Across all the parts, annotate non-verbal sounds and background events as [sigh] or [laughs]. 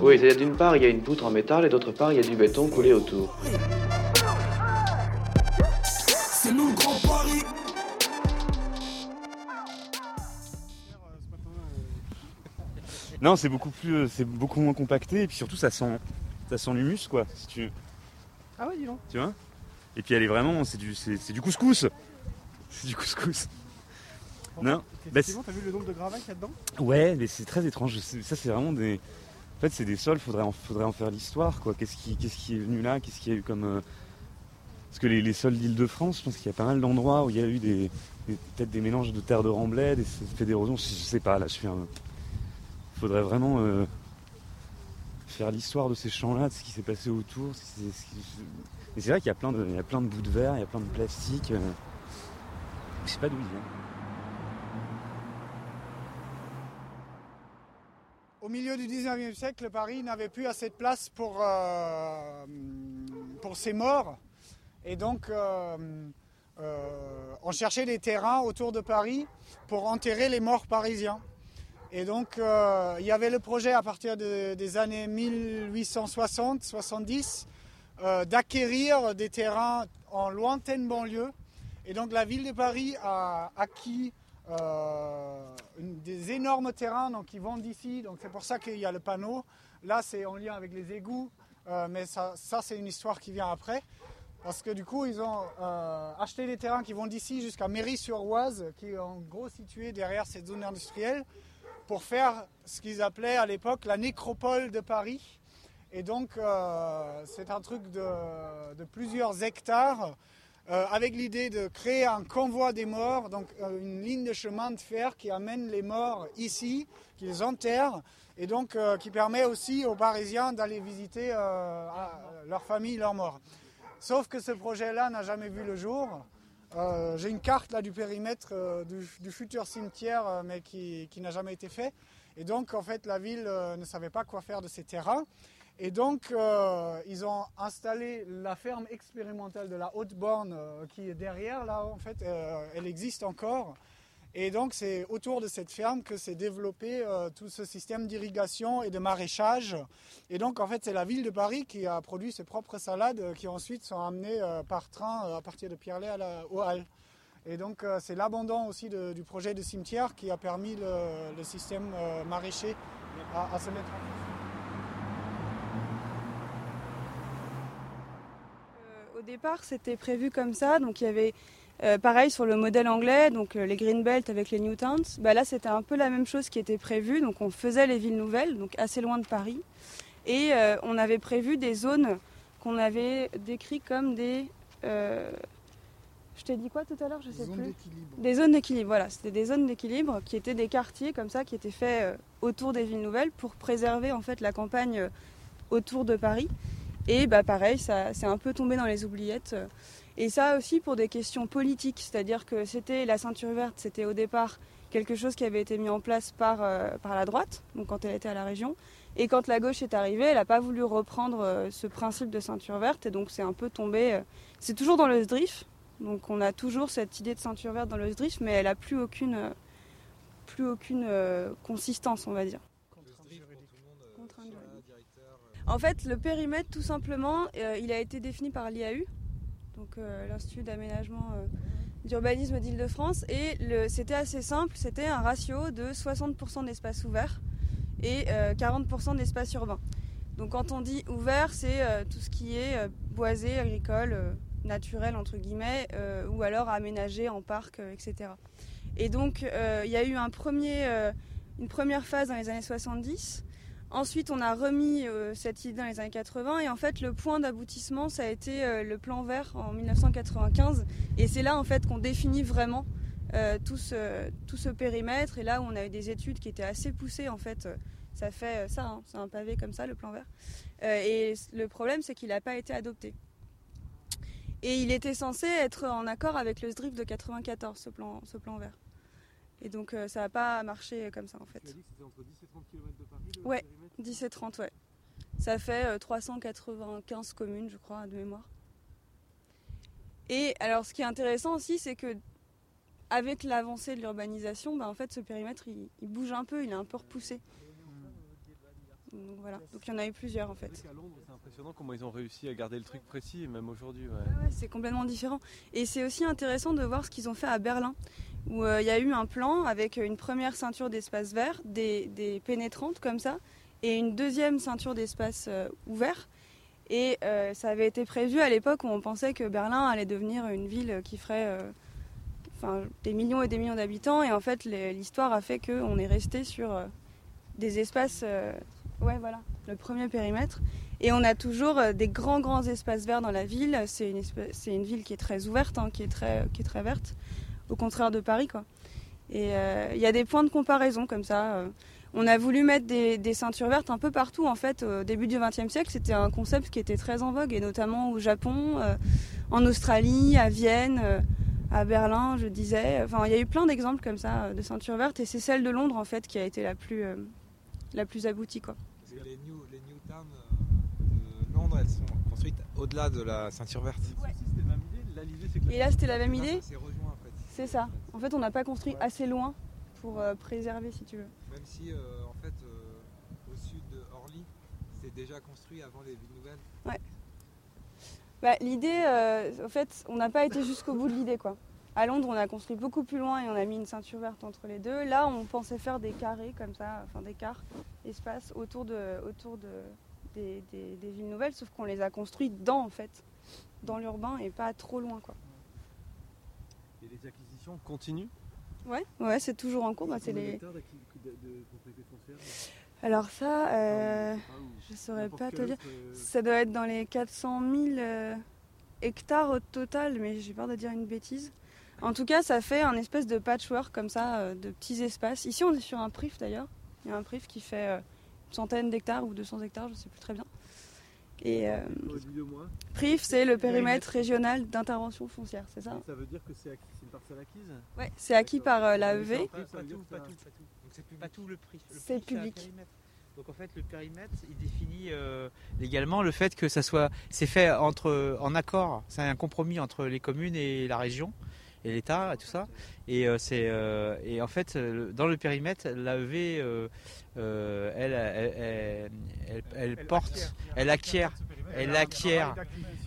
Oui, d'une part, il y a une poutre en métal et d'autre part, il y a du béton coulé autour. C'est nous le Grand Paris Non, c'est beaucoup plus, euh, c'est beaucoup moins compacté et puis surtout ça sent, ça sent l'humus quoi. Si tu, Ah ouais, dis donc. tu vois? Et puis elle est vraiment, c'est du, c'est, c'est du couscous. C'est du couscous. Non, bah, t'as vu le nombre de gravats qu'il y a dedans? Ouais, mais c'est très étrange. Ça, c'est vraiment des. En fait, c'est des sols. Faudrait en, faudrait en faire l'histoire, quoi. Qu'est-ce qui, est venu là? Qu'est-ce qu'il y a eu comme. euh, Parce que les, sols d'Île-de-France, je pense qu'il y a pas mal d'endroits où il y a eu des, peut-être des mélanges de terre de remblai, des effets d'érosion. Je je sais pas. Là, je suis un. Faudrait vraiment euh, faire l'histoire de ces champs-là, de ce qui s'est passé autour. ce Mais c'est vrai qu'il y a plein de, il y a plein de bouts de verre, il y a plein de plastique. euh, Je sais pas d'où ils viennent. Au milieu du 19e siècle, Paris n'avait plus assez de place pour, euh, pour ses morts. Et donc, euh, euh, on cherchait des terrains autour de Paris pour enterrer les morts parisiens. Et donc, il y avait le projet à partir de- des années 1860-70 euh, d'acquérir des terrains en lointaine banlieue. Et donc, la ville de Paris a acquis euh, des énormes terrains donc, qui vont d'ici. Donc, c'est pour ça qu'il y a le panneau. Là, c'est en lien avec les égouts, euh, mais ça, ça, c'est une histoire qui vient après. Parce que du coup, ils ont euh, acheté des terrains qui vont d'ici jusqu'à Méry-sur-Oise, qui est en gros situé derrière cette zone industrielle, pour faire ce qu'ils appelaient à l'époque la nécropole de Paris. Et donc, c'est un truc de plusieurs hectares, euh, avec l'idée de créer un convoi des morts, donc euh, une ligne de chemin de fer qui amène les morts ici, qui les enterre, et donc euh, qui permet aussi aux Parisiens d'aller visiter leur famille, leurs morts. Sauf que ce projet-là n'a jamais vu le jour. J'ai une carte là du périmètre du, futur cimetière, mais qui, qui n'a jamais été fait. Et donc, en fait, la ville ne savait pas quoi faire de ces terrains. Et donc, euh, ils ont installé la ferme expérimentale de la Haute-Borne euh, qui est derrière, là, en fait, euh, elle existe encore. Et donc, c'est autour de cette ferme que s'est développé tout ce système d'irrigation et de maraîchage. Et donc, en fait, c'est la ville de Paris qui a produit ses propres salades qui ensuite sont amenées par train à partir de Pierrelet à la, aux Halles. Et donc, c'est l'abandon aussi du projet de cimetière qui a permis le, système maraîcher à, à se mettre en place. Euh, Au départ, c'était prévu comme ça. Donc, il y avait euh, pareil sur le modèle anglais, donc euh, les green belt avec les new towns. Bah, là, c'était un peu la même chose qui était prévue. Donc, on faisait les villes nouvelles, donc assez loin de Paris. Et euh, on avait prévu des zones qu'on avait décrites comme des. je t'ai dit quoi tout à l'heure? Je sais plus. Des zones d'équilibre, voilà. C'était des zones d'équilibre qui étaient des quartiers comme ça, qui étaient faits autour des villes nouvelles pour préserver en fait la campagne autour de Paris. Et bah pareil, ça c'est un peu tombé dans les oubliettes. Et ça aussi pour des questions politiques, c'est-à-dire que c'était la ceinture verte, c'était au départ quelque chose qui avait été mis en place par, euh, par la droite, donc quand elle était à la région. Et quand la gauche est arrivée, elle n'a pas voulu reprendre euh, ce principe de ceinture verte, et donc c'est un peu tombé. euh, c'est toujours dans le SDRIF, donc on a toujours cette idée de ceinture verte dans le SDRIF, mais elle n'a plus aucune, plus aucune consistance, on va dire. En fait, le périmètre, tout simplement, euh, il a été défini par l'IAU, donc euh, l'Institut d'aménagement euh, d'urbanisme d'Île-de-France, et c'était assez simple, c'était un ratio de 60% d'espace ouvert et euh, 40% d'espace urbain. Donc quand on dit ouvert, c'est tout ce qui est boisé, agricole, naturel entre guillemets, ou alors aménagé en parc, etc. Et donc il y a eu une première phase dans les années 70. Ensuite, on a remis euh, cette idée dans les années 80 et en fait, le point d'aboutissement, ça a été euh, le plan vert en 1995. Et c'est là en fait qu'on définit vraiment euh, tout, ce, tout ce périmètre. Et là on a eu des études qui étaient assez poussées en fait. ça fait ça, hein, c'est un pavé comme ça, le plan vert. Et le problème, c'est qu'il n'a pas été adopté. Et il était censé être en accord avec le SDRIF de 94, ce plan, ce plan vert. Et donc euh, ça n'a pas marché comme ça en fait. Tu as dit que c'était entre 10 et 30 km de Paris le Ouais. périmètre 10 et 30, ouais. Ça fait euh, 395 communes, je crois, de mémoire. Et alors, ce qui est intéressant aussi, c'est que avec l'avancée de l'urbanisation, bah, en fait, ce périmètre, il, il bouge un peu, il est un peu repoussé. Donc voilà, donc il y en a eu plusieurs en fait. C'est impressionnant comment ils ont réussi à garder le truc précis, et même aujourd'hui. ouais. Ouais, ouais, c'est complètement différent. Et c'est aussi intéressant de voir ce qu'ils ont fait à Berlin, où euh, il y a eu un plan avec une première ceinture d'espace vert, des, des pénétrantes comme ça, et une deuxième ceinture d'espace euh, ouvert. Et euh, ça avait été prévu à l'époque où on pensait que Berlin allait devenir une ville qui ferait enfin, des millions et des millions d'habitants. Et en fait, l'histoire a fait qu'on est resté sur des espaces. Ouais, voilà, le premier périmètre. Et on a toujours euh, des grands, grands espaces verts dans la ville. C'est une, une ville qui est très ouverte, hein, qui, est très, qui est très verte, au contraire de Paris. Quoi. Et euh, il y a des points de comparaison comme ça. euh. On a voulu mettre des, des ceintures vertes un peu partout. En fait, au début du XXe siècle, c'était un concept qui était très en vogue, et notamment au Japon, en Australie, à Vienne, à Berlin, je disais. Enfin, il y a eu plein d'exemples comme ça de ceintures vertes, et c'est celle de Londres, en fait, qui a été la plus, la plus aboutie. Quoi. Parce que les New, les new Town euh, de Londres, elles sont construites au-delà de la ceinture verte. Ouais. C'est. Et là, c'était la même Là, idée ça s'est rejoint en fait. C'est ça. En fait, on n'a pas construit Ouais. assez loin pour euh, préserver, si tu veux. Même si euh, en fait euh, au sud de Orly, c'était déjà construit avant les villes nouvelles. Bah, l'idée, euh, en fait, on n'a pas été jusqu'au bout de l'idée, quoi. À Londres, on a construit beaucoup plus loin et on a mis une ceinture verte entre les deux. Là, on pensait faire des carrés comme ça, enfin des quarts, espaces autour de, autour de, des, des- des villes nouvelles, sauf qu'on les a construits dans, en fait, dans l'urbain et pas trop loin, quoi. Et les acquisitions continuent? Ouais, ouais, c'est toujours en cours. bah, c'est les... de, de Alors ça, euh, je saurais n'importe pas te dire. euh, Ça doit être dans les 400 000 euh, hectares au total, mais j'ai peur de dire une bêtise. En tout cas, ça fait un espèce de patchwork comme ça, euh, de petits espaces. Ici, on est sur un prif d'ailleurs. Il y a un prif qui fait euh, une centaine d'hectares ou 200 hectares, je ne sais plus très bien. Et euh, prif, c'est le périmètre régional d'intervention foncière, c'est ça ça veut dire que c'est acquis- c'est une parcelle acquise Ouais, c'est acquis par euh, l'AEV. Pas, pas tout, pas tout, pas tout. Donc c'est public. Pas tout le prix. Le C'est public. Donc en fait, le périmètre, il définit euh, légalement le fait que ça soit, c'est fait entre, en accord, c'est un compromis entre les communes et la région et l'État et tout ça. Et euh, c'est, euh, et en fait, euh, dans le périmètre, l'AEV, euh, euh, elle, elle, elle, elle- elle porte, elle acquiert, elle acquiert,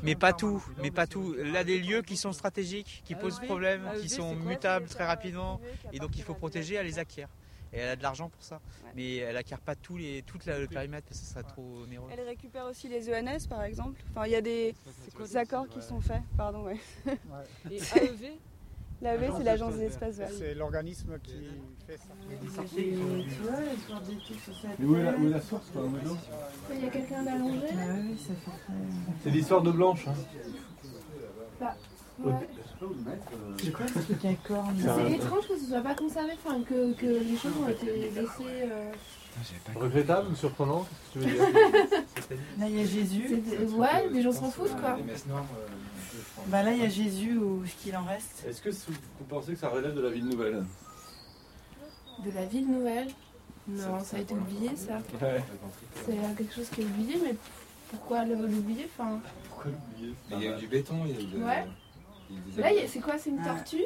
mais pas tout, mais pas tout. Là, des lieux qui sont stratégiques, qui posent problème, AEV, qui sont mutables très rapidement. Et donc il faut protéger, elle les acquiert. Et elle a de l'argent pour ça. Ouais. Mais elle acquiert pas tous les, tout la- le périmètre parce que ce serait trop onéreux. Elle récupère aussi les ENS par exemple. Enfin, il y a des des accords qui sont faits. Pardon, ouais. [laughs] Et AEV L'AEV, c'est l'agence des espaces verts. C'est l'organisme qui fait ça. Mais où est la, où est la source quoi, Il y a quelqu'un d'allongé C'est l'histoire de Blanche. Hein. Ouais. C'est quoi ce truc à cornes C'est étrange que ce soit pas conservé, enfin que, que les choses ont été laissées. euh, Regrettable ou surprenant Qu'est-ce que tu veux dire? [laughs] Là, il y a Jésus. Ouais, les gens s'en foutent quoi. Bah là, il y a Jésus ou ce qu'il en reste. Est-ce que vous pensez que ça relève de la ville nouvelle De la ville nouvelle? Non, ça a été oublié ça. Ouais. C'est quelque chose qui est oublié, mais pourquoi l'oublier enfin, Pourquoi l'oublier? Il y a eu du béton, il y a eu de. Ouais. il y a eu des Là, c'est quoi C'est une tortue?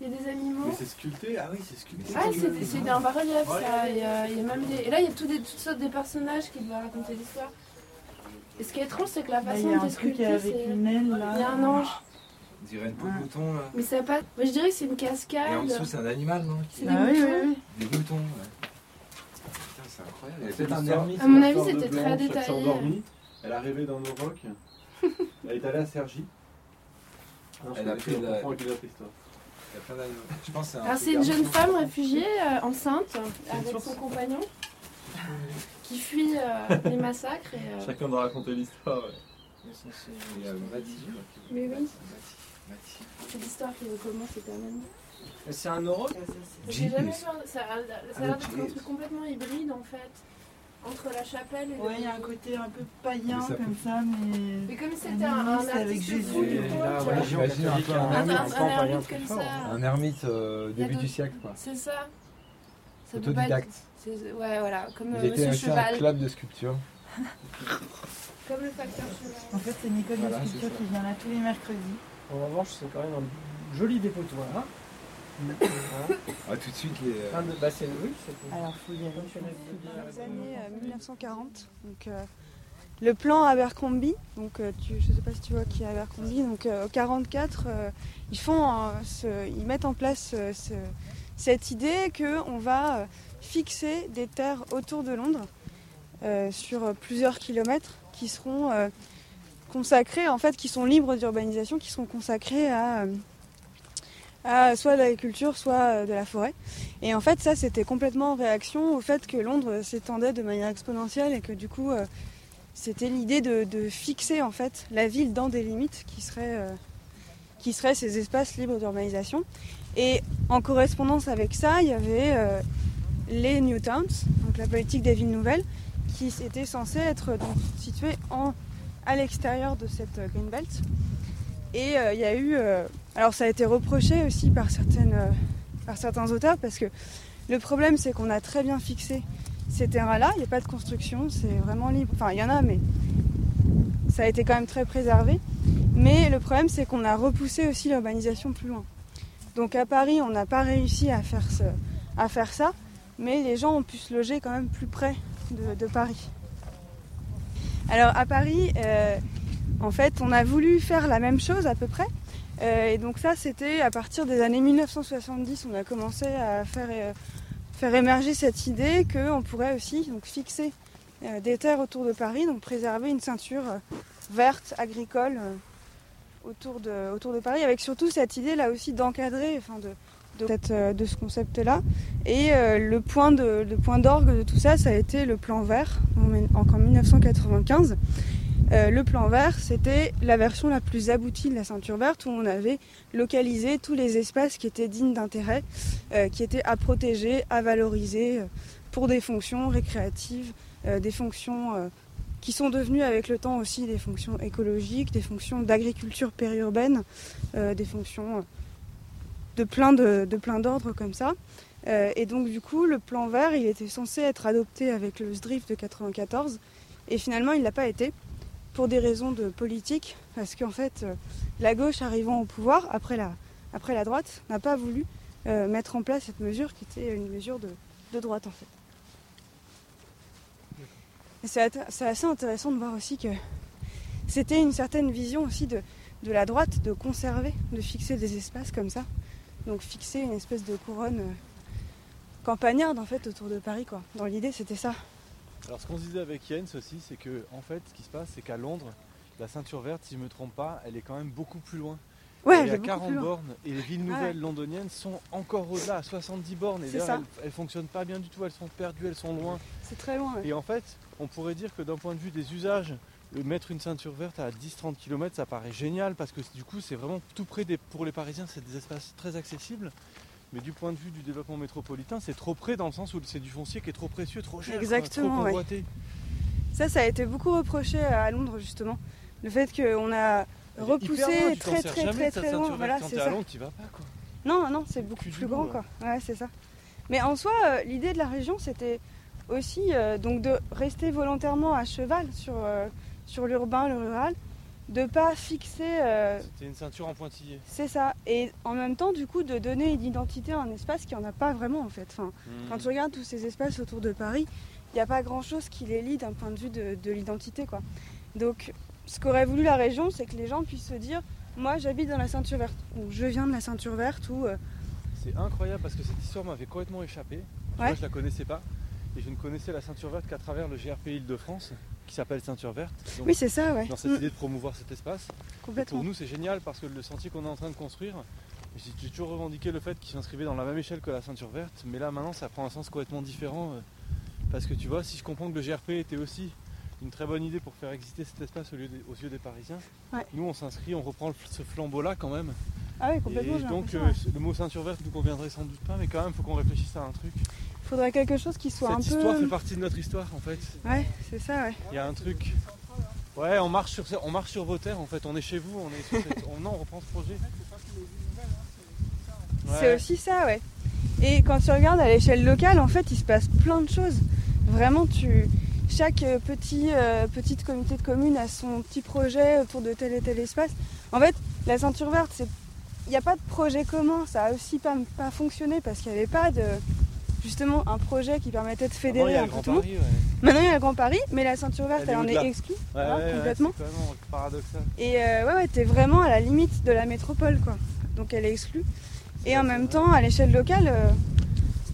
Il y a des animaux? Mais c'est sculpté Ah oui, c'est sculpté. Ah, c'est c'est un bas-relief ça. Il y, a, il y a même des... Et là, il y a tout des, toutes sortes de personnages qui doivent raconter l'histoire. Et ce qui est étrange, c'est que la façon y a dont un c'est truc sculpté, avec c'est. une aile là. Il y a un ange. On dirait une peau de bouton là. Mais ça a pas. Moi, je dirais que c'est une Et en cascade. dessous, c'est un animal, non C'est des Ah oui, moutons. oui, oui. Des boutons, ouais. Putain, c'est incroyable. Il y a C'est peut-être un ermite. À mon avis, de c'était très Blanche, Elle s'est détaillé. endormie, elle a rêvé dans nos rocs. [laughs] Elle est allée à Sergi. Elle a pris la-. Je pense que c'est un. Alors, truc c'est une jeune femme réfugiée, euh, enceinte, avec son compagnon, qui fuit euh, les massacres. Et, euh, Chacun doit raconter l'histoire. ouais. Quoi. Mais oui, c'est l'histoire qui recommence éternellement. C'est un euro? J'ai jamais vu. un- Ça, a- ça a l'air d'être un truc complètement hybride en fait. Entre la chapelle et le. Ouais, il y a un côté un peu païen ça comme ça, mais. Mais comme si c'était un, un avec Jésus. un peu un Un, un, ermite. un ermite comme ça. Un ermite euh, Il y a début du siècle, quoi. C'est ça. Ça peut pas être. Autodidacte. c'est- Ouais, voilà, comme Il euh, était Monsieur un club de sculpture. [laughs] Comme le facteur cheval. En fait, c'est une école Voilà, de sculpture qui vient là tous les mercredis. En revanche, c'est quand même un joli dépotoir. Ah, tout de suite, les. euh, bah, c'est oui, Alors, faut y aller. Les années euh, 1940. Donc, euh, le plan Abercrombie, donc euh, tu, je ne sais pas si tu vois qui est Abercrombie, donc euh, au 44, euh, ils font, euh, ce- ils mettent en place euh, ce- cette idée qu'on va euh, fixer des terres autour de Londres euh, sur euh, plusieurs kilomètres qui seront consacrés, en fait, qui sont libres d'urbanisation, qui seront consacrés à, soit de l'agriculture, soit de la forêt. Et en fait, ça, c'était complètement en réaction au fait que Londres s'étendait de manière exponentielle et que du coup, c'était l'idée de, fixer en fait la ville dans des limites qui seraient ces espaces libres d'urbanisation. Et en correspondance avec ça, il y avait euh, les New Towns, donc la politique des villes nouvelles, qui étaient censées être donc, situées en, à l'extérieur de cette euh, Green Belt. Et euh, il y a eu. euh, alors ça a été reproché aussi par, par certains auteurs parce que le problème c'est qu'on a très bien fixé ces terrains-là, il n'y a pas de construction, c'est vraiment libre. Enfin il y en a mais ça a été quand même très préservé. Mais le problème c'est qu'on a repoussé aussi l'urbanisation plus loin. Donc à Paris on n'a pas réussi à faire, ça, mais les gens ont pu se loger quand même plus près de, Paris. Alors à Paris, euh, en fait, on a voulu faire la même chose à peu près. Euh, et donc ça, c'était à partir des années 1970, on a commencé à faire, euh, émerger cette idée qu'on pourrait aussi donc, fixer des terres autour de Paris, donc préserver une ceinture verte, agricole autour, de, autour de Paris, avec surtout cette idée là aussi d'encadrer, enfin de, de, euh, de ce concept-là. Et euh, le point de- le point d'orgue de tout ça, ça a été le plan vert, en, en 1995. Euh, le plan vert, c'était la version la plus aboutie de la ceinture verte où on avait localisé tous les espaces qui étaient dignes d'intérêt, qui étaient à protéger, à valoriser pour des fonctions récréatives, des fonctions qui sont devenues avec le temps aussi des fonctions écologiques, des fonctions d'agriculture périurbaine, euh, des fonctions euh, de plein de, plein d'ordres comme ça. Euh, et donc du coup, le plan vert, il était censé être adopté avec le SDRIF de 94, et finalement, il ne l'a pas été pour des raisons de politique, parce qu'en fait, la gauche arrivant au pouvoir, après la, après la droite, n'a pas voulu mettre en place cette mesure qui était une mesure de, de droite en fait. C'est assez intéressant de voir aussi que c'était une certaine vision aussi de, la droite de conserver, de fixer des espaces comme ça. Donc fixer une espèce de couronne euh, campagnarde en fait autour de Paris quoi. Dans l'idée c'était ça. Alors ce qu'on se disait avec Jens aussi, c'est que en fait ce qui se passe, c'est qu'à Londres, la ceinture verte, si je me trompe pas, elle est quand même beaucoup plus loin. Ouais, est à beaucoup 40 plus loin. bornes et les villes nouvelles ouais. londoniennes sont encore au-delà, à 70 bornes. Et d'ailleurs, elles, elles fonctionnent pas bien du tout, elles sont perdues, elles sont loin. C'est très loin. ouais. Et en fait, on pourrait dire que d'un point de vue des usages, euh, mettre une ceinture verte à 10-30 km, ça paraît génial parce que du coup, c'est vraiment tout près des, pour les Parisiens, c'est des espaces très accessibles. Mais du point de vue du développement métropolitain, c'est trop près dans le sens où c'est du foncier qui est trop précieux, trop cher, quoi, Exactement, trop ouais. convoité. Ça, ça a été beaucoup reproché à Londres justement. Le fait qu'on a T'en très très très très loin. Voilà, c'est ça. T'y vas pas quoi. Non, non, c'est beaucoup plus grand quoi. Ouais, c'est ça. Mais en soi, euh, l'idée de la région, c'était aussi euh, donc de rester volontairement à cheval sur, euh, sur l'urbain, le rural, de pas fixer. C'était une ceinture en pointillé. c'est ça. Et en même temps, du coup, de donner une identité à un espace qui en a pas vraiment en fait. Enfin, Mhm. Quand tu regardes tous ces espaces autour de Paris, il n'y a pas grand chose qui les lie d'un point de vue de, de l'identité. quoi. Donc, ce qu'aurait voulu la région, c'est que les gens puissent se dire moi j'habite dans la ceinture verte, ou je viens de la ceinture verte, ou. euh, C'est incroyable parce que cette histoire m'avait complètement échappé. Moi, Ouais. je la connaissais pas. Et je ne connaissais la ceinture verte qu'à travers le GRP Île-de-France, qui s'appelle Ceinture Verte. Donc, Oui, c'est ça, ouais. Dans cette Mm. idée de promouvoir cet espace. Complètement. Pour nous, c'est génial parce que le sentier qu'on est en train de construire, j'ai j'ai toujours revendiqué le fait qu'il s'inscrivait dans la même échelle que la ceinture verte. Mais là, maintenant, ça prend un sens complètement différent. euh, Parce que tu vois, si je comprends que le GRP était aussi une très bonne idée pour faire exister cet espace au lieu des- aux yeux des Parisiens, Ouais. nous, on s'inscrit, on reprend le- ce flambeau-là quand même. Ah oui, complètement. Et donc euh, le mot ceinture verte nous conviendrait sans doute pas, mais quand même faut qu'on réfléchisse à un truc. Il faudrait quelque chose qui soit Cette un histoire peu. fait partie de notre histoire en fait. Ouais, c'est ça, ouais. Il y a un truc. Ouais, on marche sur, on marche sur vos terres en fait. On est chez vous, on est sur cette... [laughs] on, non, on reprend ce projet. C'est aussi ça, ouais. Et quand tu regardes à l'échelle locale, en fait, il se passe plein de choses. Vraiment, tu chaque euh, petit euh, petite communauté de communes a son petit projet autour de tel et tel espace. En fait, la ceinture verte, il n'y a pas de projet commun. Ça a aussi pas, pas fonctionné parce qu'il n'y avait pas de justement un projet qui permettait de fédérer un peu tout le monde. Ouais. Maintenant il y a le Grand Paris, mais la ceinture verte Elle en est exclue Ouais, voilà, ouais, ouais, complètement. paradoxal. Et euh, ouais, ouais, t'es vraiment à la limite de la métropole, quoi. Donc elle est exclue. Et en même temps, à l'échelle locale, euh,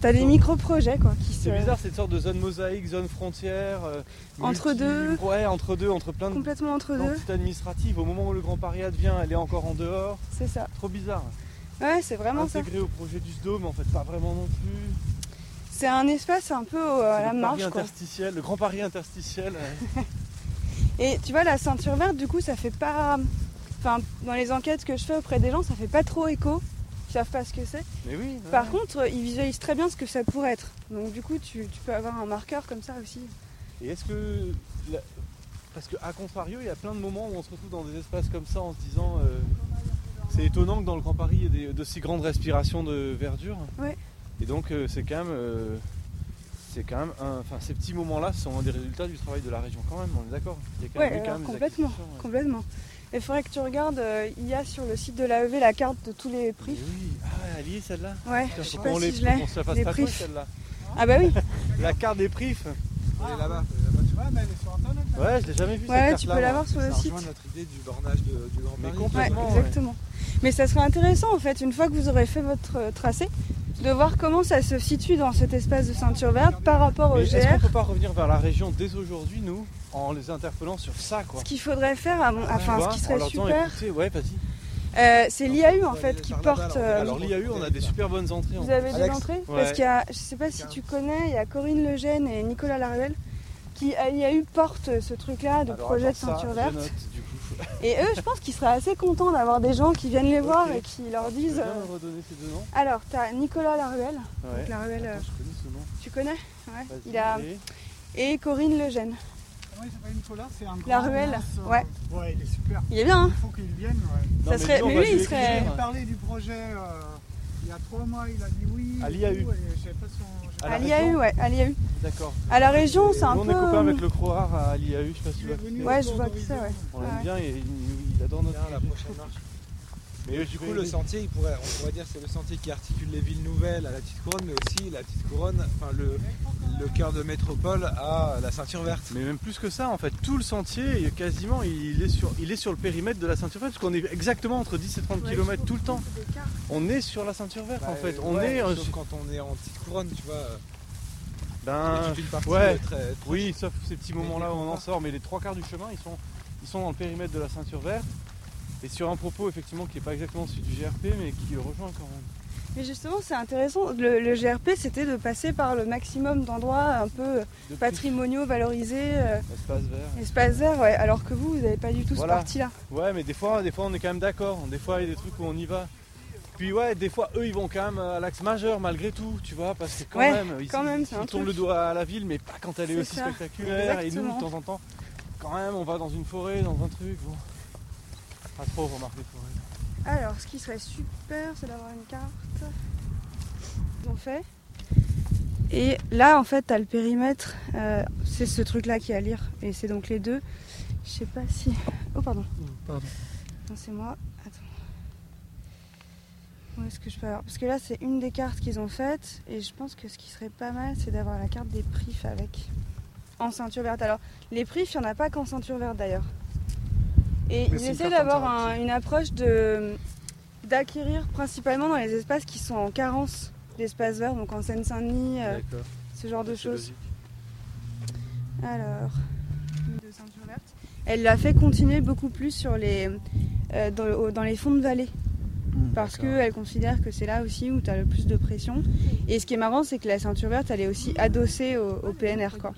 t'as des micro-projets, quoi, qui se... C'est bizarre cette sorte de zone mosaïque, zone frontière. euh, Entre multi- deux. Ouais, entre deux, entre plein de Complètement entre deux. d'entités administratives. Au moment où le Grand Paris advient, elle est encore en dehors. C'est ça. Trop bizarre. Ouais, c'est vraiment ça. Intégré au projet du SDOM, mais en fait pas vraiment non plus. C'est un espace un peu au- à la marge, Paris quoi. interstitiel, le Grand Paris interstitiel. [laughs] [laughs] Et tu vois, la ceinture verte, du coup, ça fait pas... Enfin, dans les enquêtes que je fais auprès des gens, ça fait pas trop écho. Ils savent pas ce que c'est. Mais oui. ouais. Par contre, ils visualisent très bien ce que ça pourrait être. Donc du coup, tu, tu peux avoir un marqueur comme ça aussi. Et est-ce que. la- Parce qu'à contrario, il y a plein de moments où on se retrouve dans des espaces comme ça en se disant. euh, C'est étonnant que dans le Grand Paris, il y ait d'aussi grandes respirations de verdure. Ouais. Et donc, euh, c'est quand même. euh, c'est quand même un- enfin, ces petits moments-là sont des résultats du travail de la région quand même, on est d'accord. Il y a quand même Ouais, eu quand alors, même des complètement, ouais. complètement. Il faudrait que tu regardes, euh, il y a sur le site de l'AEV la carte de tous les prix. Mais oui, ah, elle y est celle-là Ouais, Putain, je sais pas qu'on si les- je l'ai. qu'on se la fasse Les prix. celle-là. Ah bah oui. [laughs] La carte des prix. Elle est là-bas. Ouais, mais elle est sur internet. là. Ouais, je l'ai jamais vu Ouais, cette tu peux l'avoir sur le site. notre idée du bornage de- du Grand Mais Paris. Complètement. ouais. exactement. Mais ça serait intéressant en fait, une fois que vous aurez fait votre euh, tracé, de voir comment ça se situe dans cet espace de ceinture verte par rapport au Mais est-ce qu'on GR. peut pas revenir vers la région dès aujourd'hui, nous, en les interpellant sur ça, quoi Ce qu'il faudrait faire, à mon- enfin ce qui serait super, ouais, euh, c'est l'IAU en fait qui porte. alors. euh, Alors l'IAU, on a des super bonnes entrées. en Vous avez des entrées Ouais. Parce qu'il y a, je sais pas si tu connais, il y a Corinne Lejeune et Nicolas Laruelle qui à l'IAU portent ce truc-là de Alors, projet de ça, ceinture je verte. note, du coup. Et eux, je pense qu'ils seraient assez contents d'avoir des gens qui viennent les voir Ok. et qui leur Tu disent. euh, me redonner ces deux noms Alors, t'as Nicolas Laruelle. Ouais. Donc Laruelle, euh, Attends, je connais ce nom. tu connais Ouais. Il a et- Corinne Lejeune. Comment il s'appelle Nicolas? C'est un grand. La Ruelle, euh, ouais. Ouais, il est super. Il est bien. Hein Il faut qu'il vienne. Ouais. Non, Ça serait- dis, on mais lui, il serait-. J'ai parlé du projet euh, il y a trois mois, il a dit oui. À et l'IAU. je sais pas son- À l'IAU, ouais, à l'IAU. D'accord. À la région, c'est un Nous, on peu. est copains avec le Croar à l'IAU, je sais pas si tu. Ouais, je vois d'horizon. c'est, ouais. On l'aime Ouais. bien et il, il adore notre Bien, la prochaine marche. Mais du coup, le sentier, il pourrait, on pourrait dire que c'est le sentier qui articule les villes nouvelles à la petite couronne, mais aussi la petite couronne, enfin le, le cœur de métropole à la ceinture verte. Mais même plus que ça, en fait, tout le sentier, quasiment, il est sur, il est sur le périmètre de la ceinture verte, parce qu'on est exactement entre 10 et 30 km tout le temps. On est sur la ceinture verte, en fait. On Bah, Ouais, est. euh, sauf quand on est en petite couronne, tu vois. ben, une partie ouais. est très, très oui, sauf ces petits moments-là où on en sort, mais les trois quarts du chemin, ils sont, ils sont dans le périmètre de la ceinture verte. Et sur un propos, effectivement, qui n'est pas exactement celui du GRP, mais qui rejoint quand même. Mais justement, c'est intéressant. Le, le GRP, c'était de passer par le maximum d'endroits un peu patrimoniaux valorisés, euh, Espace vert. espaces verts, ouais. Alors que vous, vous n'avez pas du tout Voilà. ce parti-là. Ouais, mais des fois, des fois, on est quand même d'accord. Des fois, il y a des trucs où on y va. Puis ouais, des fois, eux, ils vont quand même à l'axe majeur malgré tout, tu vois, parce que quand Ouais, même, ils, quand même, ils tournent le doigt à la ville, mais pas quand elle est, aussi ça. spectaculaire. Et nous, de temps en temps, quand même, on va dans une forêt, dans un truc. Bon. Pas trop remarquer les forêts. Alors, ce qui serait super, c'est d'avoir une carte. Ils ont fait. Et là, en fait, tu as le périmètre. euh, c'est ce truc-là qui est à lire. Et c'est donc les deux. Je sais pas si. Oh, pardon. Pardon. Non, c'est moi. Attends. Où est-ce que je peux avoir Parce que là, c'est une des cartes qu'ils ont faites. Et je pense que ce qui serait pas mal, c'est d'avoir la carte des prix avec. En ceinture verte. Alors, les prix, il n'y en a pas qu'en ceinture verte d'ailleurs. Et Mais ils essaient d'avoir un- une approche de d'acquérir principalement dans les espaces qui sont en carence d'espaces verts, donc en Seine-Saint-Denis, euh, ce genre de choses. Alors, de ceinture verte. Elle l'a fait continuer beaucoup plus sur les, euh, dans, les fonds de vallée. Parce d'accord. qu'elle considère que c'est là aussi où tu as le plus de pression. Et ce qui est marrant, c'est que la ceinture verte, elle est aussi adossée au, au PNR. Quoi.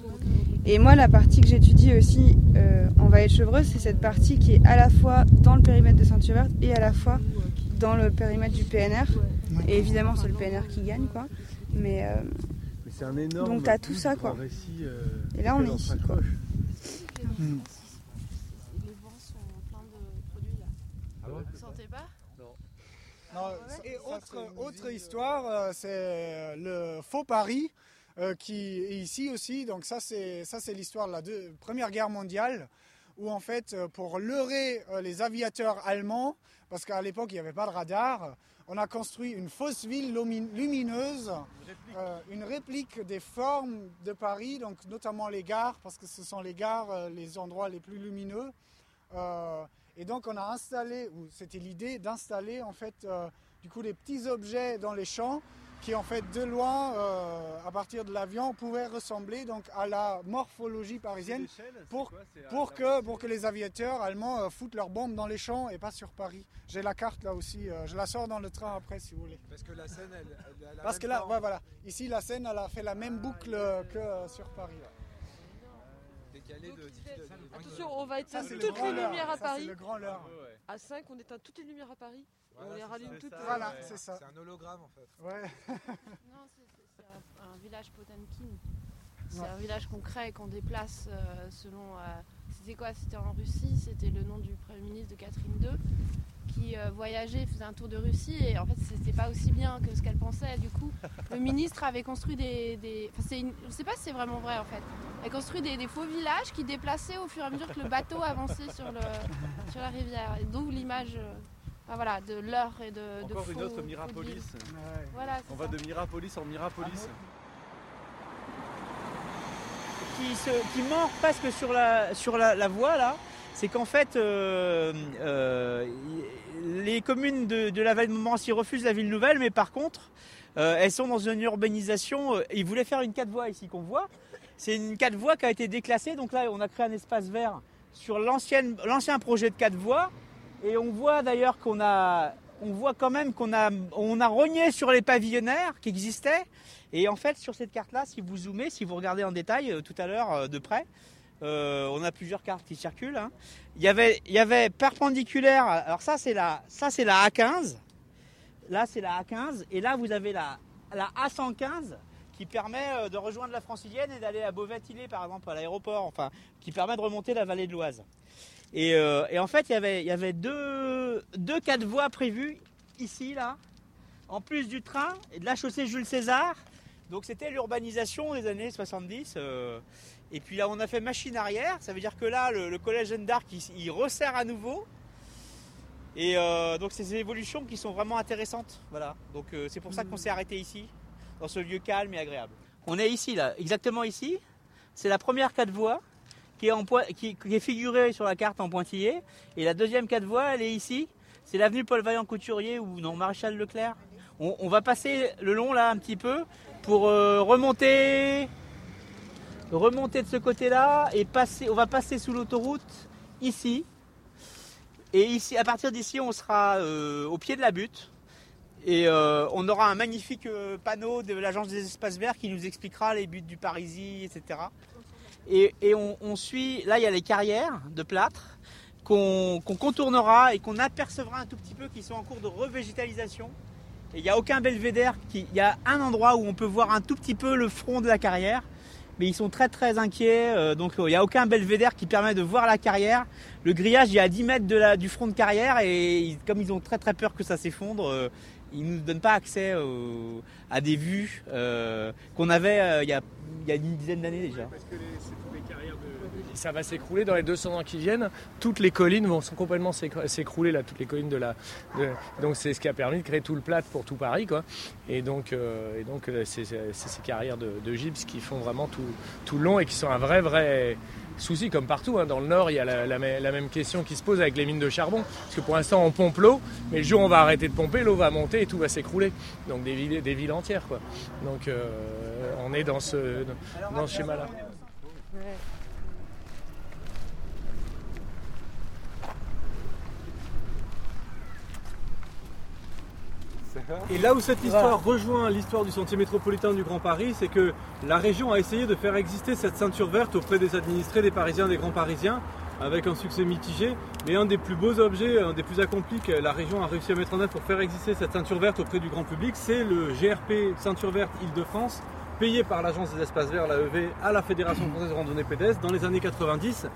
Et moi, la partie que j'étudie aussi euh, en vallée de Chevreuse, c'est cette partie qui est à la fois dans le périmètre de ceinture verte et à la fois dans le périmètre du PNR. Et évidemment, c'est le PNR qui gagne. Quoi. Mais euh, Mais c'est un énorme. Donc, t'as tout ça, quoi. récit, euh, Et là, on est ici, s'accroche. Les vents sont pleins de produits là. Ah ouais Vous sentez pas Non, et autre, autre histoire, c'est le faux Paris euh, qui est ici aussi. Donc ça c'est ça c'est l'histoire de la deux- Première Guerre mondiale où en fait, euh, pour leurrer euh, les aviateurs allemands, parce qu'à l'époque il n'y avait pas de radar, on a construit une fausse ville lumi- lumineuse, euh, une réplique des formes de Paris, donc notamment les gares, parce que ce sont les gares les endroits les plus lumineux. Euh, et donc on a installé, ou c'était l'idée d'installer en fait euh, du coup des petits objets dans les champs qui en fait de loin, euh, à partir de l'avion, pouvaient ressembler donc à la morphologie parisienne pour, pour, que, pour que les aviateurs allemands euh, foutent leurs bombes dans les champs et pas sur Paris. J'ai la carte là aussi, euh, je la sors dans le train après si vous voulez. Parce que la scène, elle, elle a la Parce même que là, ouais, voilà, ici la Seine, elle a fait la même boucle euh, que sur Paris. Décalé de, de- de- Attention, on va éteindre toutes les lumières à Paris. le grand leurre. À 5, on éteint toutes les lumières à Paris. et on Voilà, les c'est rallume ça. toutes. C'est Voilà, c'est ça. C'est un hologramme en fait. Ouais. [laughs] Non, c'est- un, village Potemkin. C'est un village qu'on crée, qu'on déplace euh, selon. euh, c'était quoi? C'était en Russie, c'était le nom du Premier ministre de Catherine II qui euh, voyageait, faisait un tour de Russie et en fait c'était pas aussi bien que ce qu'elle pensait. Du coup, le ministre avait construit des. des- Enfin, c'est une- je sais pas si c'est vraiment vrai en fait. Elle construit des, des faux villages qui déplaçaient au fur et à mesure que le bateau avançait sur, le, sur la rivière. Et d'où l'image. euh, enfin, voilà, de l'heure et de. de Encore une faux- autre Mirapolis. villes. Ouais. Voilà, On va de Mirapolis en Mirapolis. qui, se, qui mord presque sur la, sur la, la voie là, c'est qu'en fait euh, euh, les communes de, de la vallée de Montmorency refusent la ville nouvelle, mais par contre euh, elles sont dans une urbanisation. euh, ils voulaient faire une 4 voies ici qu'on voit. C'est une 4 voies qui a été déclassée, donc là on a créé un espace vert sur l'ancien projet de 4 voies. Et on voit d'ailleurs qu'on a, on voit quand même qu'on a, on a rogné sur les pavillonnaires qui existaient. Et en fait, sur cette carte-là, si vous zoomez, si vous regardez en détail euh, tout à l'heure de près, euh, on a plusieurs cartes qui circulent. hein. Il y avait, il perpendiculaire. Alors ça, c'est la, ça c'est la A15. Là, c'est la A15. Et là, vous avez la, la A115 qui permet euh, de rejoindre la Francilienne et d'aller à Beauvais-Tillé, par exemple, à l'aéroport. Enfin, qui permet de remonter la vallée de l'Oise. Et, euh, en fait, il y avait, il y avait deux, deux quatre voies prévues ici, là, en plus du train et de la chaussée Jules César. Donc c'était l'urbanisation des années 70. euh, et puis là, on a fait machine arrière. Ça veut dire que là, le, le collège Jeanne d'Arc, il, il resserre à nouveau. Et euh, donc c'est des évolutions qui sont vraiment intéressantes. Voilà. Donc euh, c'est pour ça qu'on s'est arrêté ici, dans ce lieu calme et agréable. On est ici, là, exactement ici. C'est la première quatre voies qui est, en poi- qui, qui est figurée sur la carte en pointillé. Et la deuxième quatre voies, elle est ici. C'est l'avenue Paul Vaillant Couturier ou non Maréchal Leclerc. On, on va passer le long là un petit peu pour euh, remonter, remonter de ce côté-là et passer. On va passer sous l'autoroute ici. Et ici, à partir d'ici, on sera euh, au pied de la butte. Et euh, on aura un magnifique panneau de l'Agence des espaces verts qui nous expliquera les buts du Parisis, etc. Et, on, suit, là il y a les carrières de plâtre qu'on contournera et qu'on apercevra un tout petit peu qui sont en cours de revégétalisation. Il n'y a aucun belvédère, qui, il y a un endroit où on peut voir un tout petit peu le front de la carrière, mais ils sont très très inquiets, euh, donc euh, il n'y a aucun belvédère qui permet de voir la carrière. Le grillage il est à 10 mètres du front de carrière et comme ils ont très très peur que ça s'effondre, euh, ils ne nous donnent pas accès à des vues qu'on avait il y, a, une dizaine d'années déjà c'est toutes les carrières de- Ça va s'écrouler dans les 200 ans qui viennent. Toutes les collines vont complètement s'écr- s'écrouler là, toutes les collines de la. Donc c'est ce qui a permis de créer tout le plat pour tout Paris, quoi. Et donc, euh, et donc euh, c'est ces carrières de, de qui font vraiment tout, tout long et qui sont un vrai vrai souci comme partout. hein. Dans le nord, il y a la, la mê- la même question qui se pose avec les mines de charbon, parce que pour l'instant on pompe l'eau, mais le jour où on va arrêter de pomper, l'eau va monter et tout va s'écrouler. Donc des villes, des villes entières, quoi. Donc euh, on est dans ce schéma-là. Et là où cette histoire rejoint l'histoire du sentier métropolitain du Grand Paris, c'est que la région a essayé de faire exister cette ceinture verte auprès des administrés, des Parisiens, des grands Parisiens, avec un succès mitigé. Mais un des plus beaux objets, un des plus accomplis que la région a réussi à mettre en œuvre pour faire exister cette ceinture verte auprès du grand public, c'est le GRP Ceinture Verte Île-de-France, payé par l'Agence des Espaces Verts, l'AEV, à la Fédération Française de Randonnée Pédestre dans les années 90.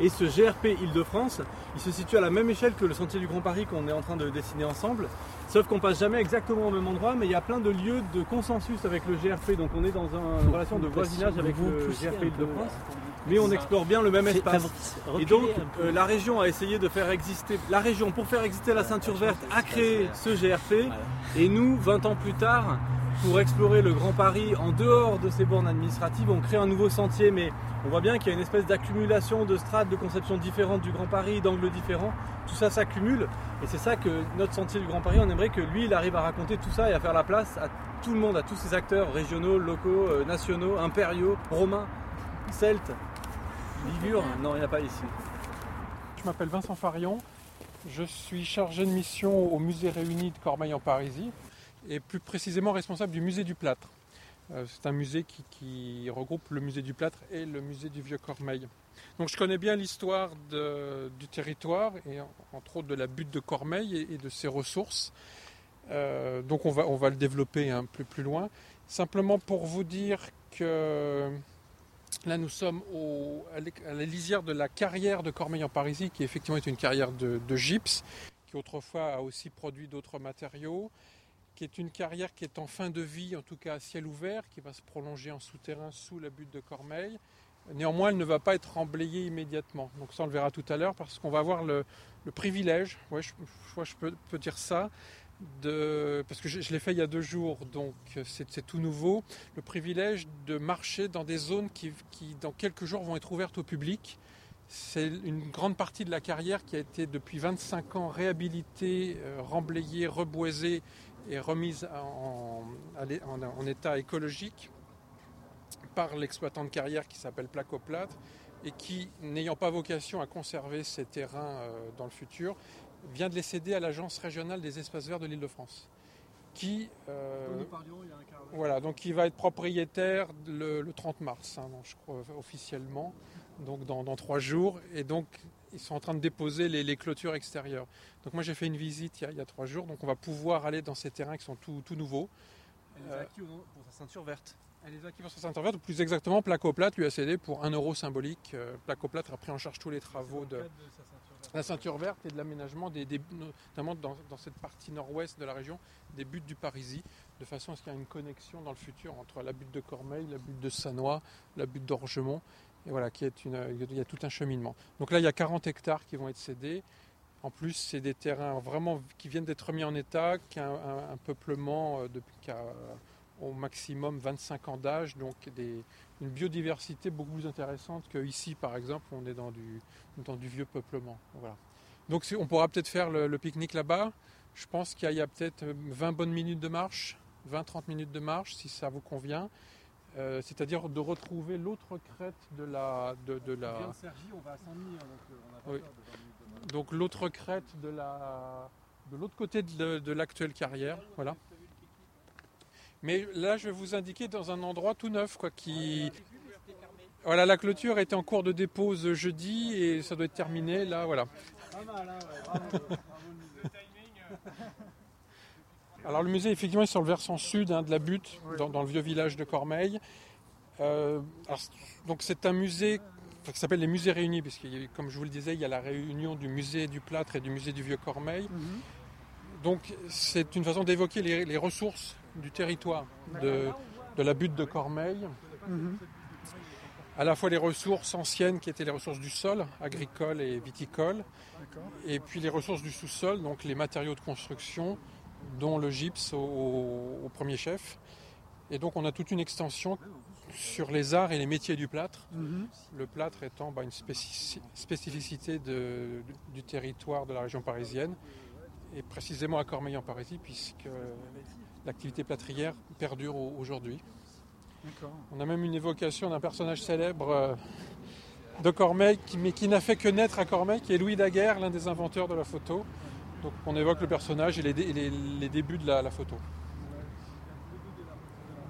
Et ce GRP Île-de-France, il se situe à la même échelle que le Sentier du Grand Paris qu'on est en train de dessiner ensemble. Sauf qu'on passe jamais exactement au même endroit, mais il y a plein de lieux de consensus avec le GRP. Donc on est dans un- une relation de voisinage avec Vous le GRP Île-de-France. Mais on explore bien le même espace. Et donc, euh, la région a essayé de faire exister. La région, pour faire exister la ceinture verte, a créé ce GRP. Et nous, 20 ans plus tard, pour explorer le Grand Paris en dehors de ces bornes administratives, on crée un nouveau sentier. Mais on voit bien qu'il y a une espèce d'accumulation de strates, de conceptions différentes du Grand Paris, d'angles différents. Tout ça s'accumule. Et c'est ça que notre sentier du Grand Paris, on aimerait que lui, il arrive à raconter tout ça et à faire la place à tout le monde, à tous ces acteurs régionaux, locaux, euh, nationaux, impériaux, romains, celtes, Non, il n'y a pas ici. Je m'appelle Vincent Farion, je suis chargé de mission au musée réuni de Cormeil en Parisie et plus précisément responsable du musée du plâtre. Euh, C'est un musée qui, regroupe le musée du plâtre et le musée du vieux Cormeil. Donc je connais bien l'histoire du territoire et en- entre autres de la butte de Cormeil et, de ses ressources. Euh, donc on va, on va le développer un peu plus loin. Simplement pour vous dire que Là, nous sommes à la lisière de la carrière de Cormeil en Parisie, qui effectivement est une carrière de, de gypse, qui autrefois a aussi produit d'autres matériaux, qui est une carrière qui est en fin de vie, en tout cas à ciel ouvert, qui va se prolonger en souterrain sous la butte de Cormeil. Néanmoins, elle ne va pas être emblayée immédiatement. Donc ça, on le verra tout à l'heure, parce qu'on va avoir le, privilège, ouais, je, je je peux dire ça, parce que je, l'ai fait il y a deux jours, donc euh, c'est tout nouveau, le privilège de marcher dans des zones qui, dans quelques jours, vont être ouvertes au public. C'est une grande partie de la carrière qui a été depuis 25 ans réhabilitée, euh, remblayée, reboisée et remise en, état écologique par l'exploitant de carrière qui s'appelle Placoplâtre et qui, n'ayant pas vocation à conserver ces terrains euh, dans le futur, vient de les céder à l'Agence régionale des espaces verts de l'Île-de-France, qui euh, Dont nous parlions il y a un quart d'heure. voilà, donc il va être propriétaire le, le 30 mars, hein, donc je crois officiellement, donc dans, dans trois jours, et donc ils sont en train de déposer les, les clôtures extérieures. Donc moi j'ai fait une visite il y, a, il y a trois jours, donc on va pouvoir aller dans ces terrains qui sont tout, tout nouveaux. Elle les a Euh, acquis pour sa ceinture verte? Elle les a acquis pour sa ceinture verte, ou plus exactement Placoplate lui a cédé pour un euro symbolique. Euh, Placoplate a pris en charge tous les travaux de, la ceinture verte et de l'aménagement, des, notamment dans, cette partie nord-ouest de la région, des buttes du Parisis, de façon à ce qu'il y ait une connexion dans le futur entre la butte de Cormeil, la butte de Sanois, la butte d'Orgemont, et voilà, qui est il y a tout un cheminement. Donc là, il y a 40 hectares qui vont être cédés. En plus, c'est des terrains vraiment qui viennent d'être mis en état, qui a un, peuplement euh, depuis euh, au maximum 25 ans d'âge, donc des- une biodiversité beaucoup plus intéressante qu'ici, par exemple, où on est dans du, dans du vieux peuplement. Voilà. Donc on pourra peut-être faire le, le pique-nique là-bas. Je pense qu'il y a, peut-être euh, 20 bonnes minutes de marche, 20-30 minutes de marche, si ça vous convient. Euh, C'est-à-dire de retrouver l'autre crête de la... De, de la... De Cergy, on va à Saint-Denis, hein, donc euh, on n'a pas Oui. peur de 20 minutes de marche. Donc l'autre crête de la de l'autre côté de, de l'actuelle carrière, voilà. Mais là, je vais vous indiquer dans un endroit tout neuf, quoi, qui voilà, la clôture était en cours de dépose jeudi et ça doit être terminé là, voilà. Pas mal, hein, ouais, bravo, bravo le musée. Alors le musée effectivement est sur le versant sud hein, de la butte, dans, dans le vieux village de Cormeil. Euh, alors, donc c'est un musée enfin, qui s'appelle les musées réunis, puisque comme je vous le disais, il y a la réunion du musée du plâtre et du musée du vieux Cormeil. Donc c'est une façon d'évoquer les, les ressources du territoire de, la butte de Cormeil. À la fois les ressources anciennes qui étaient les ressources du sol, agricoles et viticoles, et puis les ressources du sous-sol, donc les matériaux de construction, dont le gypse au, premier chef. Et donc on a toute une extension sur les arts et les métiers du plâtre. Le plâtre étant bah, une spécificité du territoire de la région parisienne, et précisément à Cormeil en Parisie, puisque l'activité plâtrière perdure au- aujourd'hui. On a même une évocation d'un personnage célèbre euh, de Cormeil, qui- mais qui n'a fait que naître à Cormeil, qui est Louis Daguerre, l'un des inventeurs de la photo. Donc on évoque le personnage et les, dé- les- les débuts de la, la photo.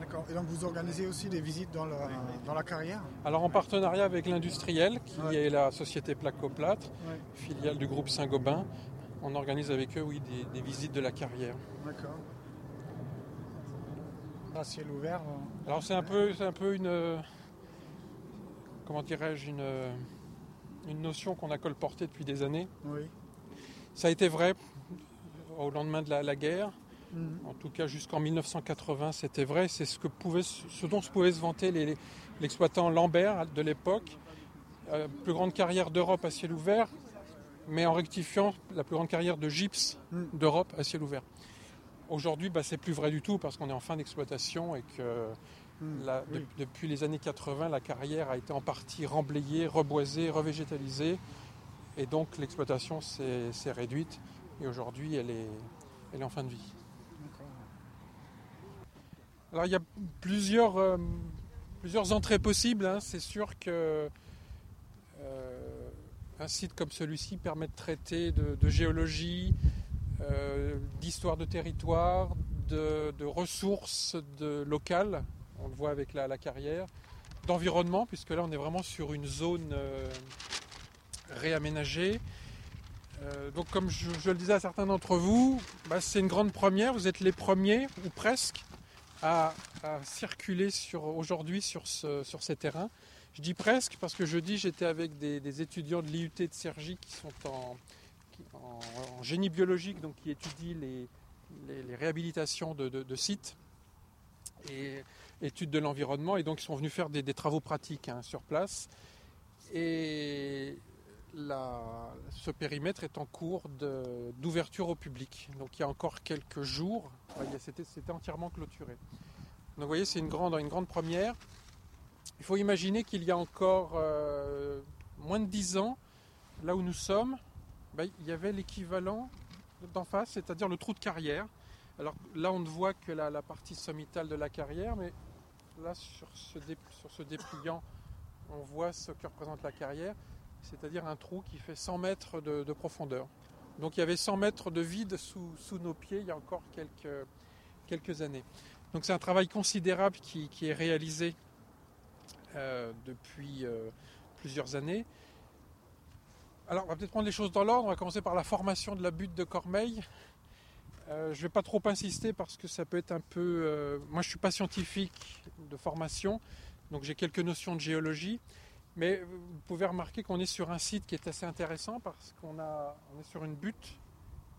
D'accord. Et donc vous organisez aussi des visites dans la, dans la carrière? Alors en partenariat avec l'industriel, qui Ouais. est la société Placoplâtre, Ouais. filiale du groupe Saint-Gobain, on organise avec eux oui, des, des visites de la carrière. D'accord. À ciel ouvert. euh, Alors c'est un peu, c'est un peu une, comment dirais-je, une, une notion qu'on a colportée depuis des années. Oui. Ça a été vrai au lendemain de la, la guerre. Mhm. En tout cas, jusqu'en 1980, c'était vrai. C'est ce, que pouvait, ce dont se pouvait se vanter les- l'exploitant Lambert de l'époque, euh, plus grande carrière d'Europe à ciel ouvert, mais en rectifiant la plus grande carrière de gypse d'Europe à ciel ouvert. Aujourd'hui, bah, c'est plus vrai du tout parce qu'on est en fin d'exploitation et que la- de- depuis les années 80, la carrière a été en partie remblayée, reboisée, revégétalisée. Et donc l'exploitation s'est s'est réduite. Et aujourd'hui, elle est, elle est en fin de vie. Alors il y a plusieurs, euh, plusieurs entrées possibles. hein. C'est sûr que euh, un site comme celui-ci permet de traiter de, de géologie, euh, d'histoire de territoire, de, ressources locales, on le voit avec la, carrière, d'environnement, puisque là on est vraiment sur une zone euh, réaménagée. Euh, donc comme je, le disais à certains d'entre vous, bah, c'est une grande première, vous êtes les premiers, ou presque, à, circuler aujourd'hui sur, ce, sur ces terrains. Je dis presque parce que jeudi j'étais avec des, étudiants de l'IUT de Cergy qui sont en, en- génie biologique, donc qui étudient les, réhabilitations de, sites et études de l'environnement, et donc ils sont venus faire des, travaux pratiques hein, sur place. Et ce périmètre est en cours d'ouverture au public. Donc il y a encore quelques jours, c'était entièrement clôturé. Donc vous voyez, c'est une grande, une grande première. Il faut imaginer qu'il y a encore euh, moins de 10 ans, là où nous sommes, ben, il y avait l'équivalent d'en face, c'est-à-dire le trou de carrière. Alors là, on ne voit que la, partie sommitale de la carrière, mais là, sur ce, dépliant, on voit ce que représente la carrière, c'est-à-dire un trou qui fait 100 mètres de, de profondeur. Donc il y avait 100 mètres de vide sous, nos pieds il y a encore quelques, années. Donc c'est un travail considérable qui, qui est réalisé euh, depuis euh, plusieurs années. Alors on va peut-être prendre les choses dans l'ordre. On va commencer par la formation de la butte de Cormeil. Euh, je ne vais pas trop insister parce que ça peut être un peu... euh, moi je ne suis pas scientifique de formation, donc j'ai quelques notions de géologie. Mais vous pouvez remarquer qu'on est sur un site qui est assez intéressant parce qu'on a, est sur une butte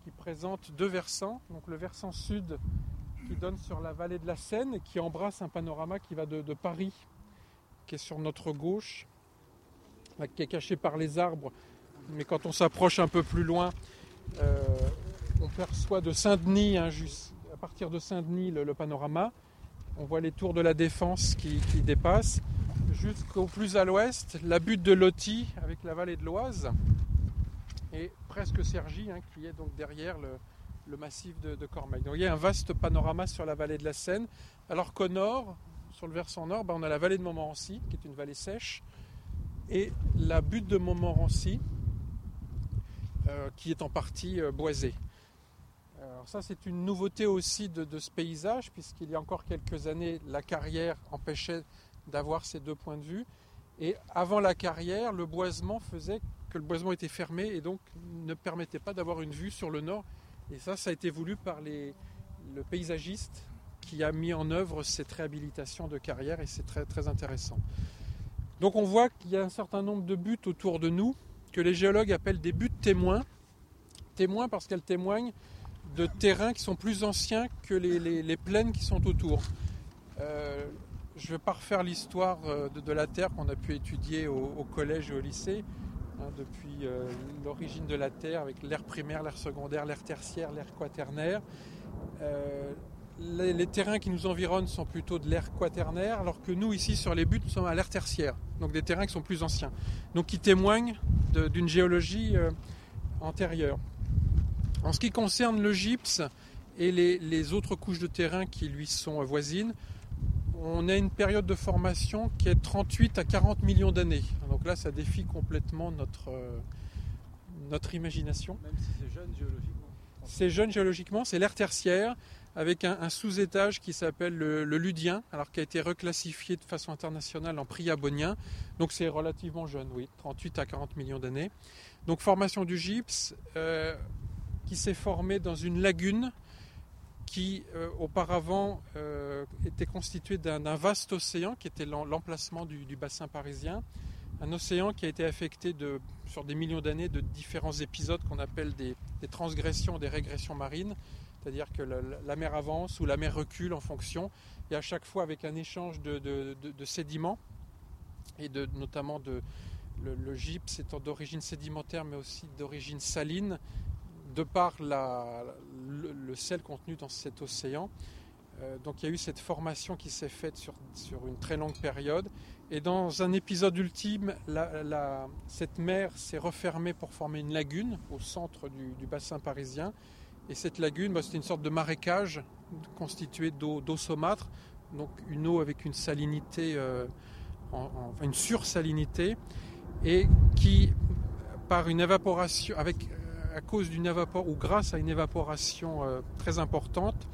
qui présente deux versants. Donc le versant sud qui donne sur la vallée de la Seine et qui embrasse un panorama qui va de, Paris, qui est sur notre gauche, qui est caché par les arbres. Mais quand on s'approche un peu plus loin, euh, on perçoit de Saint-Denis, hein, à partir de Saint-Denis, le, panorama. On voit les tours de la Défense qui, dépassent. Jusqu'au plus à l'ouest, la butte de Loti avec la vallée de l'Oise. Et presque Cergy, hein, qui est donc derrière le, massif de, de. Donc il y a un vaste panorama sur la vallée de la Seine. Alors qu'au nord, sur le versant nord, ben, on a la vallée de Montmorency, qui est une vallée sèche, et la butte de Montmorency, qui est en partie euh, boisée. Alors ça, c'est une nouveauté aussi de, ce paysage, puisqu'il y a encore quelques années, la carrière empêchait d'avoir ces deux points de vue. Et avant la carrière, le boisement faisait que le boisement était fermé et donc ne permettait pas d'avoir une vue sur le nord. Et ça, ça a été voulu par les, le paysagiste qui a mis en œuvre cette réhabilitation de carrière et c'est très, très intéressant. Donc on voit qu'il y a un certain nombre de buttes autour de nous que les géologues appellent des buttes témoins. Témoins parce qu'elles témoignent de terrains qui sont plus anciens que les, plaines qui sont autour. Euh, je ne vais pas refaire l'histoire euh, de, la Terre qu'on a pu étudier au, collège et au lycée, hein, depuis euh, l'origine de la Terre avec l'ère primaire, l'ère secondaire, l'ère tertiaire, l'ère quaternaire. Les, les terrains qui nous environnent sont plutôt de l'ère quaternaire, alors que nous, ici, sur les buttes, nous sommes à l'ère tertiaire, donc des terrains qui sont plus anciens, donc qui témoignent d'une géologie euh, antérieure. En ce qui concerne le gypse et les, les autres couches de terrain qui lui sont voisines, on a une période de formation qui est 38 à 40 millions d'années. Donc là, ça défie complètement notre, euh, notre imagination. Même si c'est jeune géologiquement. C'est jeune géologiquement, c'est l'ère tertiaire, avec un, sous-étage qui s'appelle le, Ludien, alors qui a été reclassifié de façon internationale en Priabonien. Donc c'est relativement jeune, oui, 38 à 40 millions d'années. Donc formation du gypse, euh, qui s'est formée dans une lagune qui euh, auparavant euh, était constituée d'un vaste océan qui était l'em- l'emplacement du, bassin parisien. Un océan qui a été affecté sur des millions d'années de différents épisodes qu'on appelle des transgressions, des régressions marines. C'est-à-dire que la, mer avance ou la mer recule en fonction, et à chaque fois avec un échange de, sédiments, et de, notamment de, le, gypse étant d'origine sédimentaire mais aussi d'origine saline, de par le, sel contenu dans cet océan. Euh, donc il y a eu cette formation qui s'est faite sur, sur, une très longue période. Et dans un épisode ultime, cette mer s'est refermée pour former une lagune au centre du bassin parisien. Et cette lagune, bah, c'était une sorte de marécage constitué d'eau saumâtre, donc une eau avec une salinité, euh, en, en, une sursalinité, et qui, par une évaporation, avec, à cause d'une ou grâce à une évaporation euh, très importante,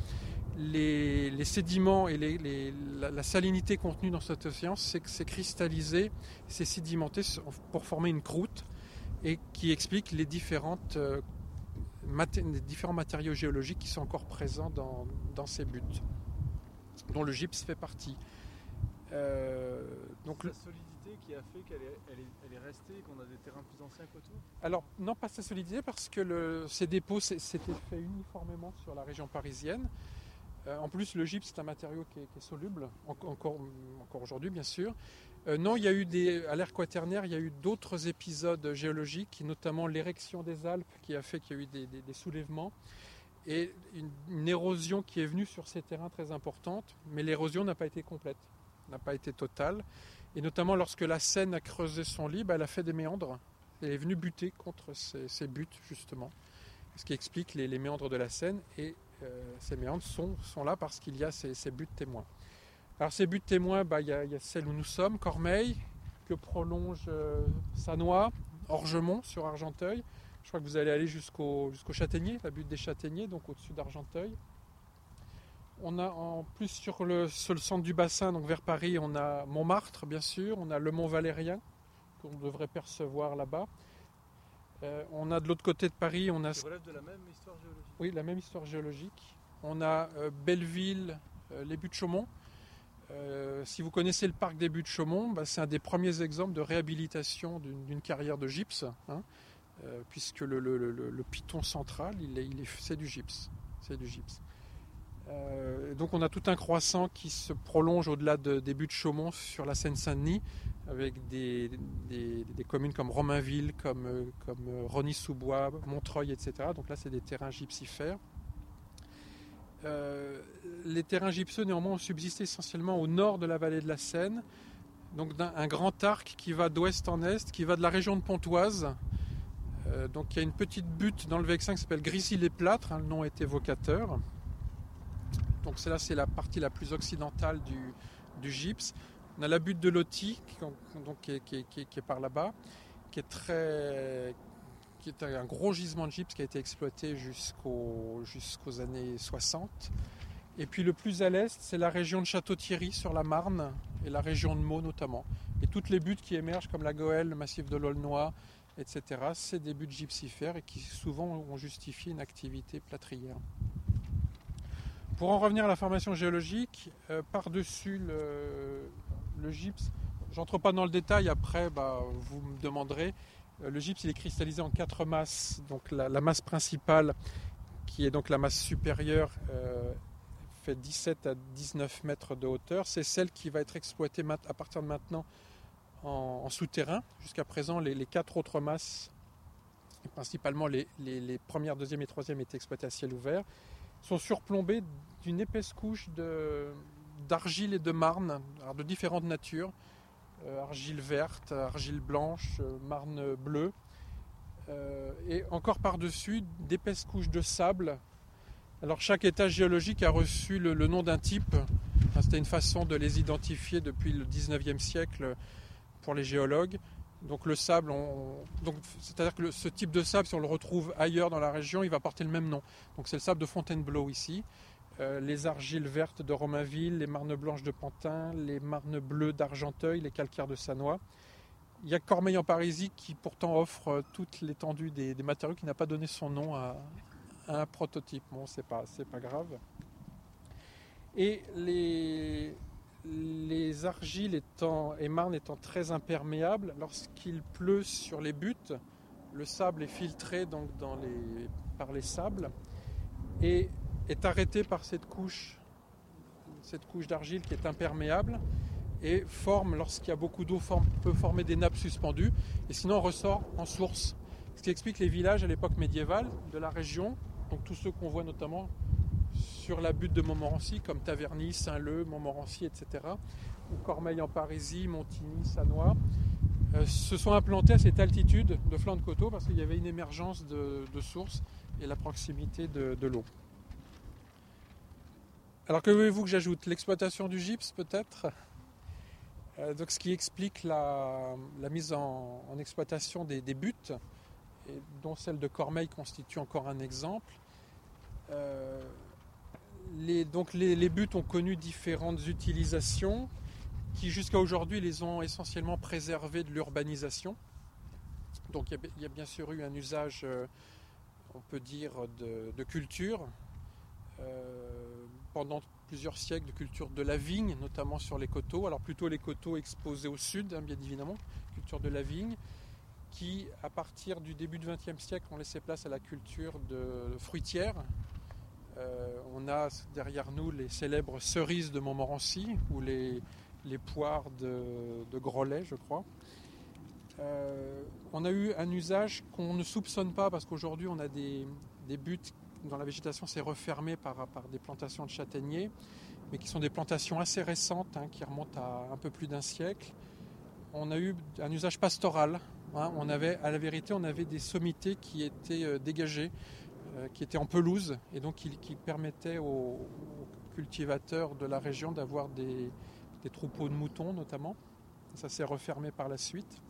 les, sédiments et la, salinité contenue dans cet océan s'est cristallisée, s'est sédimentée pour former une croûte et qui explique les, différentes, euh, maté différents matériaux géologiques qui sont encore présents dans, dans ces buts, dont le gypse fait partie. Euh, donc la solidité qui a fait qu'elle est, elle est, elle est, restée et qu'on a des terrains plus anciens qu'autour Alors non pas sa solidité parce que le, ces dépôts s'étaient faits uniformément sur la région parisienne. Euh, en plus, le gypse, c'est un matériau qui est, qui est soluble, en, encore, encore aujourd'hui, bien sûr. Euh, non, il y a eu à l'ère quaternaire, il y a eu d'autres épisodes géologiques, notamment l'érection des Alpes, qui a fait qu'il y a eu des, soulèvements, et une, érosion qui est venue sur ces terrains très importante, mais l'érosion n'a pas été complète, n'a pas été totale. Et notamment lorsque la Seine a creusé son lit, bah, elle a fait des méandres. Elle est venue buter contre ces, buts, justement. Ce qui explique les, méandres de la Seine. Et euh, ces méandres sont, là parce qu'il y a ces, buts témoins. Alors ces buts témoins, bah, il, y a, il y a celle où nous sommes, Cormeil, que prolonge euh, Sanois, Orgemont sur Argenteuil. Je crois que vous allez aller jusqu'au jusqu'au Châtaignier, la butte des Châtaigniers, donc au-dessus d'Argenteuil. On a en plus sur le, sur le, centre du bassin, donc vers Paris, on a Montmartre, bien sûr, on a le Mont Valérien, qu'on devrait percevoir là-bas. Euh, on a de l'autre côté de Paris, on a. Ça relève de la même histoire géologique? Oui, la même histoire géologique. On a euh, Belleville, euh, les buttes de Chaumont. Euh, si vous connaissez le parc des buttes de Chaumont, bah, c'est un des premiers exemples de réhabilitation d'une carrière de gypse, hein, puisque le, piton central, c'est du gypse. C'est du gypse. donc on a tout un croissant qui se prolonge au-delà de, des buttes de Chaumont sur la Seine-Saint-Denis, avec des, communes comme Romainville, comme, comme Rony-sous-Bois, Montreuil, etc. Donc là, c'est des terrains gypsifères. Euh, les terrains gypseux, néanmoins, ont subsisté essentiellement au nord de la vallée de la Seine, donc un, un grand arc qui va d'ouest en est, qui va de la région de Pontoise. Euh, donc il y a une petite butte dans le Vexin qui s'appelle Grissy-les-Plâtres, hein, le nom est évocateur. Donc c'est là, c'est la partie la plus occidentale du, gypse. On a la butte de Loti, qui est par là-bas, qui est très, qui est un gros gisement de gypse qui a été exploité jusqu'aux années 60. Et puis le plus à l'est, c'est la région de Château-Thierry sur la Marne et la région de Meaux notamment. Et toutes les buttes qui émergent comme la Goëlle, le massif de l'Aulnois, etc., c'est des buttes gypsifères et qui souvent ont justifié une activité plâtrière. Pour en revenir à la formation géologique, euh, par-dessus le, le, gypse, j'entre pas dans le détail, après bah, vous me demanderez, le gypse il est cristallisé en quatre masses, donc la, masse principale qui est donc la masse supérieure euh, fait 17 à 19 mètres de hauteur, c'est celle qui va être exploitée à partir de maintenant en, souterrain. Jusqu'à présent les, quatre autres masses, principalement les, premières, deuxième et troisième étaient exploitées à ciel ouvert sont surplombés d'une épaisse couche d'argile et de marne, de différentes natures, euh, argile verte, argile blanche, euh, marne bleue, euh, et encore par-dessus d'épaisses couches de sable. Alors chaque étage géologique a reçu le, nom d'un type, c'était une façon de les identifier depuis le 19e siècle pour les géologues. Donc le sable, c'est-à-dire que ce type de sable, si on le retrouve ailleurs dans la région, il va porter le même nom. Donc c'est le sable de Fontainebleau ici. Euh, les argiles vertes de Romainville, les marnes blanches de Pantin, les marnes bleues d'Argenteuil, les calcaires de Sanois. Il y a Cormeil en Parisie qui pourtant offre euh, toute l'étendue des, matériaux qui n'a pas donné son nom à, à un prototype. Bon, c'est pas, c'est pas grave. Et les, les argiles étant, et marnes étant très imperméables, lorsqu'il pleut sur les buttes, le sable est filtré donc dans les, par les sables et est arrêté par cette couche, cette couche d'argile qui est imperméable. et forme, lorsqu'il y a beaucoup d'eau, peut former des nappes suspendues et sinon ressort en source. Ce qui explique les villages à l'époque médiévale de la région, donc tous ceux qu'on voit notamment sur la butte de Montmorency, comme Taverny, Saint-Leu, Montmorency, etc., ou Cormeil en Parisie, Montigny, Sanois, euh, se sont implantés à cette altitude de flanc de coteau parce qu'il y avait une émergence de, sources et la proximité de l'eau. Alors que voulez-vous que j'ajoute? L'exploitation du gypse peut-être? Euh, donc, Ce qui explique la, mise en, exploitation des, buttes, dont celle de Cormeil constitue encore un exemple. Euh, les, donc les, buttes ont connu différentes utilisations qui jusqu'à aujourd'hui les ont essentiellement préservées de l'urbanisation. Donc il y, a, bien sûr eu un usage, euh, on peut dire, de, culture. Pendant plusieurs siècles de culture de la vigne, notamment sur les coteaux. Alors plutôt les coteaux exposés au sud, hein, bien évidemment, culture de la vigne, qui à partir du début du XXe siècle ont laissé place à la culture de fruitière. Euh, on a derrière nous les célèbres cerises de Montmorency ou les, les poires de, de Grollet, je crois. Euh, on a eu un usage qu'on ne soupçonne pas parce qu'aujourd'hui on a des, des buttes dont la végétation s'est refermée par, des plantations de châtaigniers, mais qui sont des plantations assez récentes, hein, qui remontent à un peu plus d'un siècle. On a eu un usage pastoral. Hein, on avait, à la vérité, on avait des sommités qui étaient euh, dégagées, euh, qui étaient en pelouse, et donc qui, qui permettaient aux, aux, cultivateurs de la région d'avoir des, des troupeaux de moutons, notamment. Ça s'est refermé par la suite.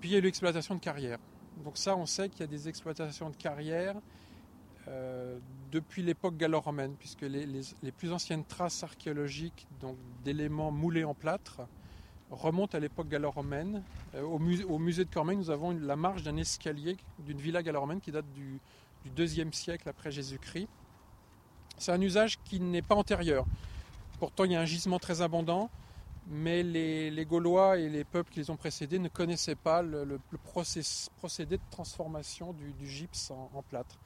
Puis il y a eu l'exploitation de carrières. Donc ça, on sait qu'il y a des exploitations de carrières euh, depuis l'époque gallo-romaine, puisque les, plus anciennes traces archéologiques d'éléments moulés en plâtre remontent à l'époque gallo-romaine. Euh, au, musée, de Cormeil, nous avons la marge d'un escalier d'une villa gallo-romaine qui date du, deuxième siècle après Jésus-Christ. C'est un usage qui n'est pas antérieur. Pourtant, il y a un gisement très abondant, mais les, Gaulois et les peuples qui les ont précédés ne connaissaient pas le, procédé de transformation du, gypse en plâtre.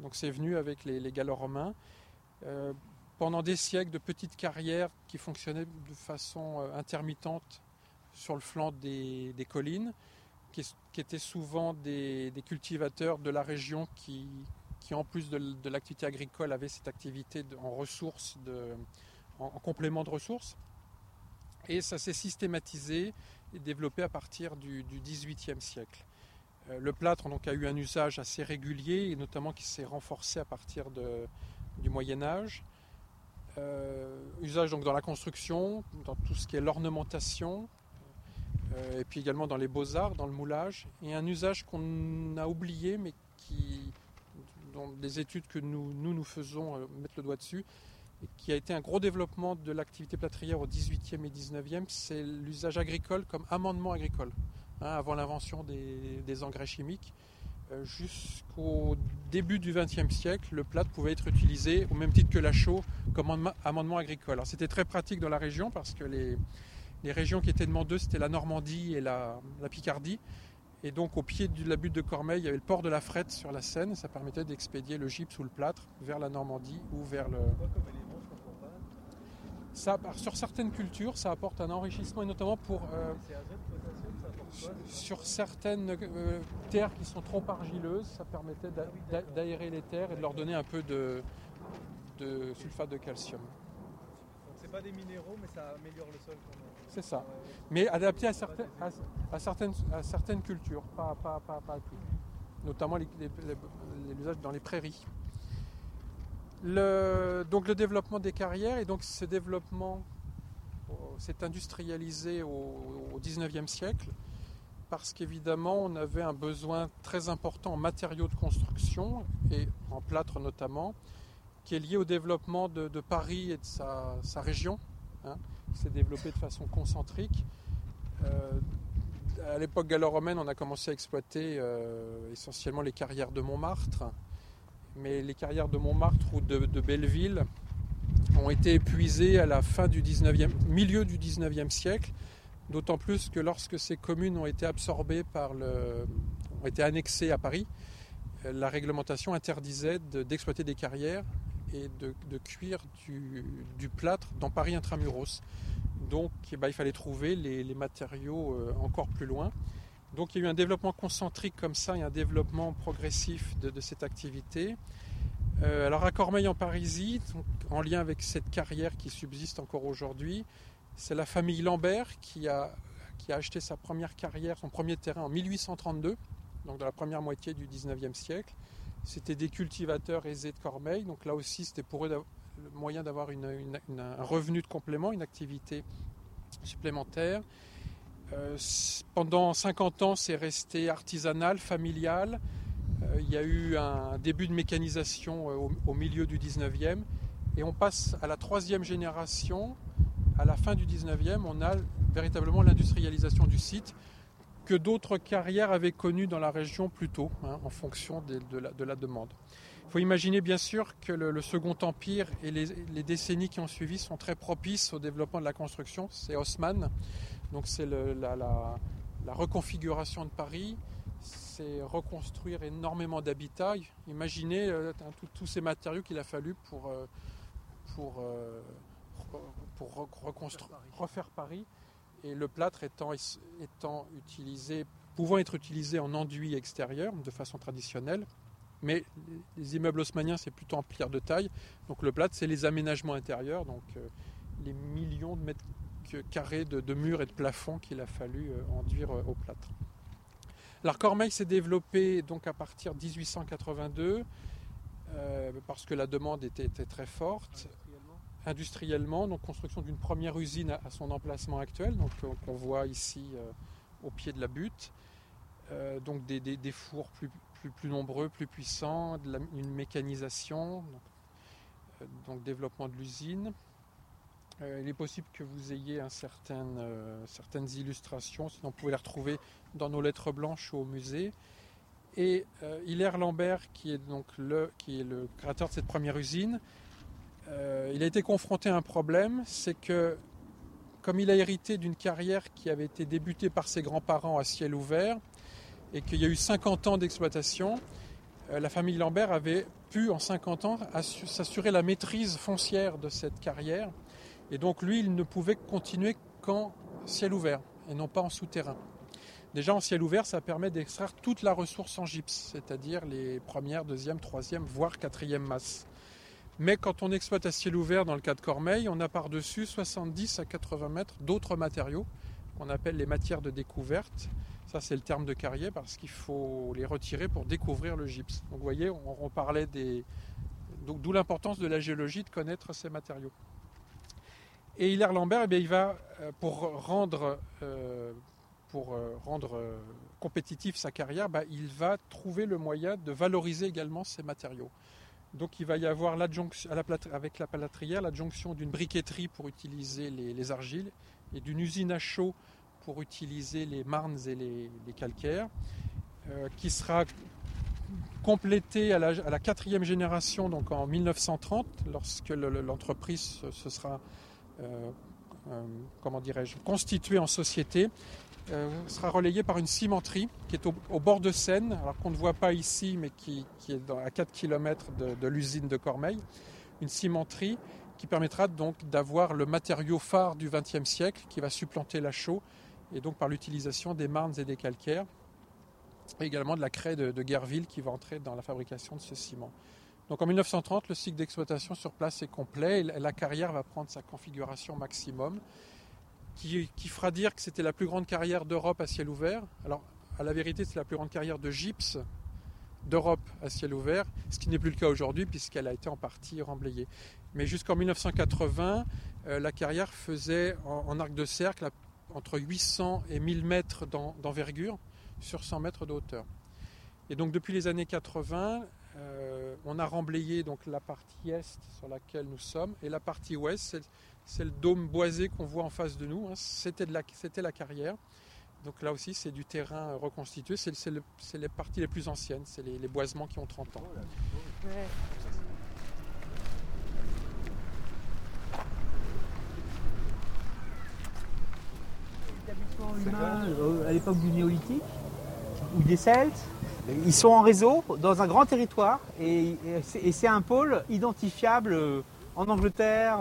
Donc c'est venu avec les, les gallo-romains. Euh, pendant des siècles, de petites carrières qui fonctionnaient de façon euh, intermittente sur le flanc des, collines, qui, étaient souvent des, cultivateurs de la région qui, en plus de, l'activité agricole, avaient cette activité en ressources, en, complément de ressources. Et ça s'est systématisé et développé à partir du, du XVIIIe siècle. Euh, le plâtre donc, a eu un usage assez régulier et notamment qui s'est renforcé à partir du Moyen Âge. Euh, usage donc dans la construction, dans tout ce qui est l'ornementation, euh, et puis également dans les beaux-arts, dans le moulage, et un usage qu'on a oublié mais qui, dans des études que nous nous, faisons euh, mettre le doigt dessus, qui a été un gros développement de l'activité plâtrière au 18e et 19e, c'est l'usage agricole comme amendement agricole hein, avant l'invention des, engrais chimiques. Euh, Jusqu'au début du XXe siècle, le plâtre pouvait être utilisé au même titre que la chaux comme amendement agricole. C'était très pratique dans la région parce que les, régions qui étaient demandeuses, c'était la Normandie et la, la, Picardie. Et donc au pied de la butte de Cormeil, il y avait le port de la Frette sur la Seine. Ça permettait d'expédier le gypse ou le plâtre vers la Normandie ou vers le... Ça, sur certaines cultures, ça apporte un enrichissement, et notamment pour... Euh, sur certaines euh, terres qui sont trop argileuses, ça permettait d'aérer les terres et de leur donner un peu de, de sulfate de calcium. Donc c'est pas des minéraux, mais ça améliore le sol. C'est ça. Mais adapté à, certaines, à, à, certaines, à certaines cultures, pas, pas, pas, pas à tout. Notamment l'usage dans les prairies. Le, donc le développement des carrières et donc ce développement s'est industrialisé au, au 19e siècle parce qu'évidemment on avait un besoin très important en matériaux de construction et en plâtre notamment qui est lié au développement de, Paris et de sa, sa région hein, qui s'est développé de façon concentrique. Euh, à l'époque gallo-romaine on a commencé à exploiter euh, essentiellement les carrières de Montmartre. Mais les carrières de Montmartre ou de, de Belleville ont été épuisées à la fin du 19e, milieu du 19e siècle, d'autant plus que lorsque ces communes ont été absorbées par le, ont été annexées à Paris, la réglementation interdisait d'exploiter de, des carrières et de, cuire du, plâtre dans Paris intramuros. Donc eh ben, il fallait trouver les, matériaux euh, encore plus loin. Donc il y a eu un développement concentrique comme ça et un développement progressif de, cette activité. Euh, alors à Cormeil en Parisie, en lien avec cette carrière qui subsiste encore aujourd'hui, c'est la famille Lambert qui a, acheté sa première carrière, son premier terrain en 1832, donc dans la première moitié du 19e siècle. C'était des cultivateurs aisés de Cormeil, donc là aussi c'était pour eux le moyen d'avoir un revenu de complément, une activité supplémentaire. Euh, pendant 50 ans, c'est resté artisanal, familial. Euh, il y a eu un début de mécanisation euh, au, au milieu du 19e et on passe à la troisième génération. À la fin du 19e, on a véritablement l'industrialisation du site que d'autres carrières avaient connu dans la région plus tôt, hein, en fonction de, la, de la demande. Il faut imaginer bien sûr que le, Second Empire et les, décennies qui ont suivi sont très propices au développement de la construction. C'est Haussmann, donc c'est la, reconfiguration de Paris, c'est reconstruire énormément d'habitats. Imaginez euh, tous ces matériaux qu'il a fallu pour, euh, pour, euh, pour re- reconstruire, refaire Paris. Et le plâtre étant, utilisé, pouvant être utilisé en enduit extérieur de façon traditionnelle. Mais les immeubles haussmanniens, c'est plutôt en pierre de taille. Donc le plâtre, c'est les aménagements intérieurs, donc euh, les millions de mètres carrés de, murs et de plafonds qu'il a fallu euh, enduire euh, au plâtre. Alors Cormeil s'est développé donc à partir de 1882 euh, parce que la demande était très forte. Industriellement, donc construction d'une première usine à, son emplacement actuel, donc qu'on voit ici euh, au pied de la butte. Euh, donc des, des- fours plus, plus, plus nombreux, plus puissants, une mécanisation, donc, euh, donc développement de l'usine. Il est possible que vous ayez un certain, certaines illustrations, sinon vous pouvez les retrouver dans nos lettres blanches au musée. Et Hilaire Lambert, qui est donc le, qui est le créateur de cette première usine, euh, il a été confronté à un problème, c'est que comme il a hérité d'une carrière qui avait été débutée par ses grands-parents à ciel ouvert, et qu'il y a eu 50 ans d'exploitation, euh, la famille Lambert avait pu en 50 ans assu- s'assurer la maîtrise foncière de cette carrière. Et donc lui, il ne pouvait continuer qu'en ciel ouvert et non pas en souterrain. Déjà en ciel ouvert, ça permet d'extraire toute la ressource en gypse, c'est-à-dire les premières, deuxième, troisième, voire quatrième masses. Mais quand on exploite à ciel ouvert dans le cas de Cormeil, on a par-dessus 70 à 80 mètres d'autres matériaux qu'on appelle les matières de découverte. Ça, c'est le terme de carrier parce qu'il faut les retirer pour découvrir le gypse. Donc, vous voyez, on, parlait des. D'où l'importance de la géologie de connaître ces matériaux. Et Hilaire Lambert, eh bien, il va, euh, pour rendre, euh, pour euh, rendre compétitif sa carrière, bah, il va trouver le moyen de valoriser également ces matériaux. Donc il va y avoir avec la plâtrière l'adjonction d'une briqueterie pour utiliser les, les argiles et d'une usine à chaud pour utiliser les marnes et les, calcaires, euh, qui sera complétée à la, quatrième génération, donc en 1930, lorsque le- le- l'entreprise se, se sera, euh, euh, comment dirais-je, constituée en société, euh, sera relayée par une cimenterie qui est au, bord de Seine, alors qu'on ne voit pas ici, mais qui, est à 4 km de, l'usine de Cormeil. Une cimenterie qui permettra donc d'avoir le matériau phare du XXe siècle qui va supplanter la chaux, et donc par l'utilisation des marnes et des calcaires, et également de la craie de, de Guerville qui va entrer dans la fabrication de ce ciment. Donc en 1930, le cycle d'exploitation sur place est complet et la carrière va prendre sa configuration maximum qui, fera dire que c'était la plus grande carrière d'Europe à ciel ouvert. Alors, à la vérité, c'est la plus grande carrière de gypse d'Europe à ciel ouvert, ce qui n'est plus le cas aujourd'hui puisqu'elle a été en partie remblayée. Mais jusqu'en 1980, euh, la carrière faisait en, arc de cercle entre 800 et 1000 mètres d'en- d'envergure sur 100 mètres de hauteur. Et donc depuis les années 80, euh, on a remblayé donc la partie est sur laquelle nous sommes et la partie ouest, c'est- le dôme boisé qu'on voit en face de nous. hein. C'était de la, c'était la carrière. Donc là aussi, c'est du terrain euh, reconstitué. C'est c'est le- c'est les parties les plus anciennes, c'est les, boisements qui ont 30 ans. humains euh, à l'époque du néolithique ou des Celtes. Ils sont en réseau dans un grand territoire et, c'est- un pôle identifiable euh, en Angleterre,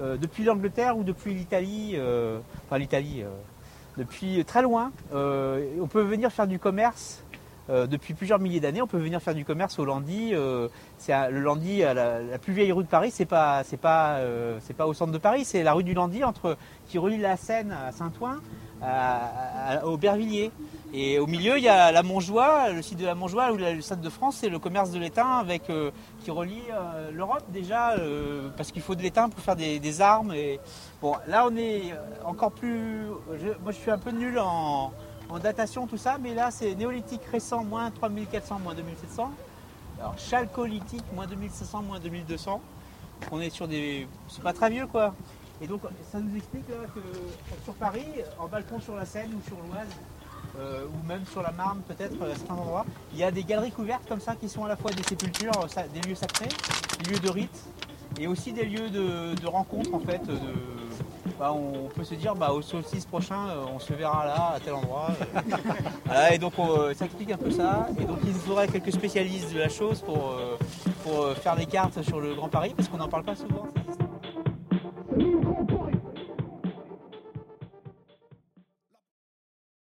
euh, depuis l'Angleterre ou depuis l'Italie, euh, enfin l'Italie, euh, depuis très loin. On peut venir faire du commerce depuis plusieurs milliers d'années. On peut venir faire du commerce au Landy. c'est le Landy, la, plus vieille rue de Paris, c'est pas, pas, pas au centre de Paris, c'est la rue du Landy entre qui relie la Seine à Saint-Ouen au Bervilliers. Et au milieu, il y a la Montjoie, le site de la Montjoie, où le Stade de France, c'est le commerce de l'étain avec, euh, qui relie euh, l'Europe déjà, euh, parce qu'il faut de l'étain pour faire des, armes. Et... Bon, là, on est encore plus. moi, je suis un peu nul en, en datation, tout ça, mais là, c'est néolithique récent, moins 3400, moins 2700. Alors, chalcolithique, moins 2700, moins 2200. On est sur des. C'est pas très vieux, quoi. Et donc, ça nous explique là, que sur Paris, en balcon sur la Seine ou sur l'Oise, euh, ou même sur la Marne peut-être à certains endroits. Il y a des galeries couvertes comme ça qui sont à la fois des sépultures, euh, des lieux sacrés, des lieux de rite et aussi des lieux de, de rencontre en fait. de- bah, on peut se dire bah, au solstice prochain euh, on se verra là à tel endroit. euh. [laughs] Voilà, et donc on, euh, ça explique un peu ça. Et donc il faudrait quelques spécialistes de la chose pour, euh, pour euh, faire des cartes sur le Grand Paris parce qu'on n'en parle pas souvent. ces.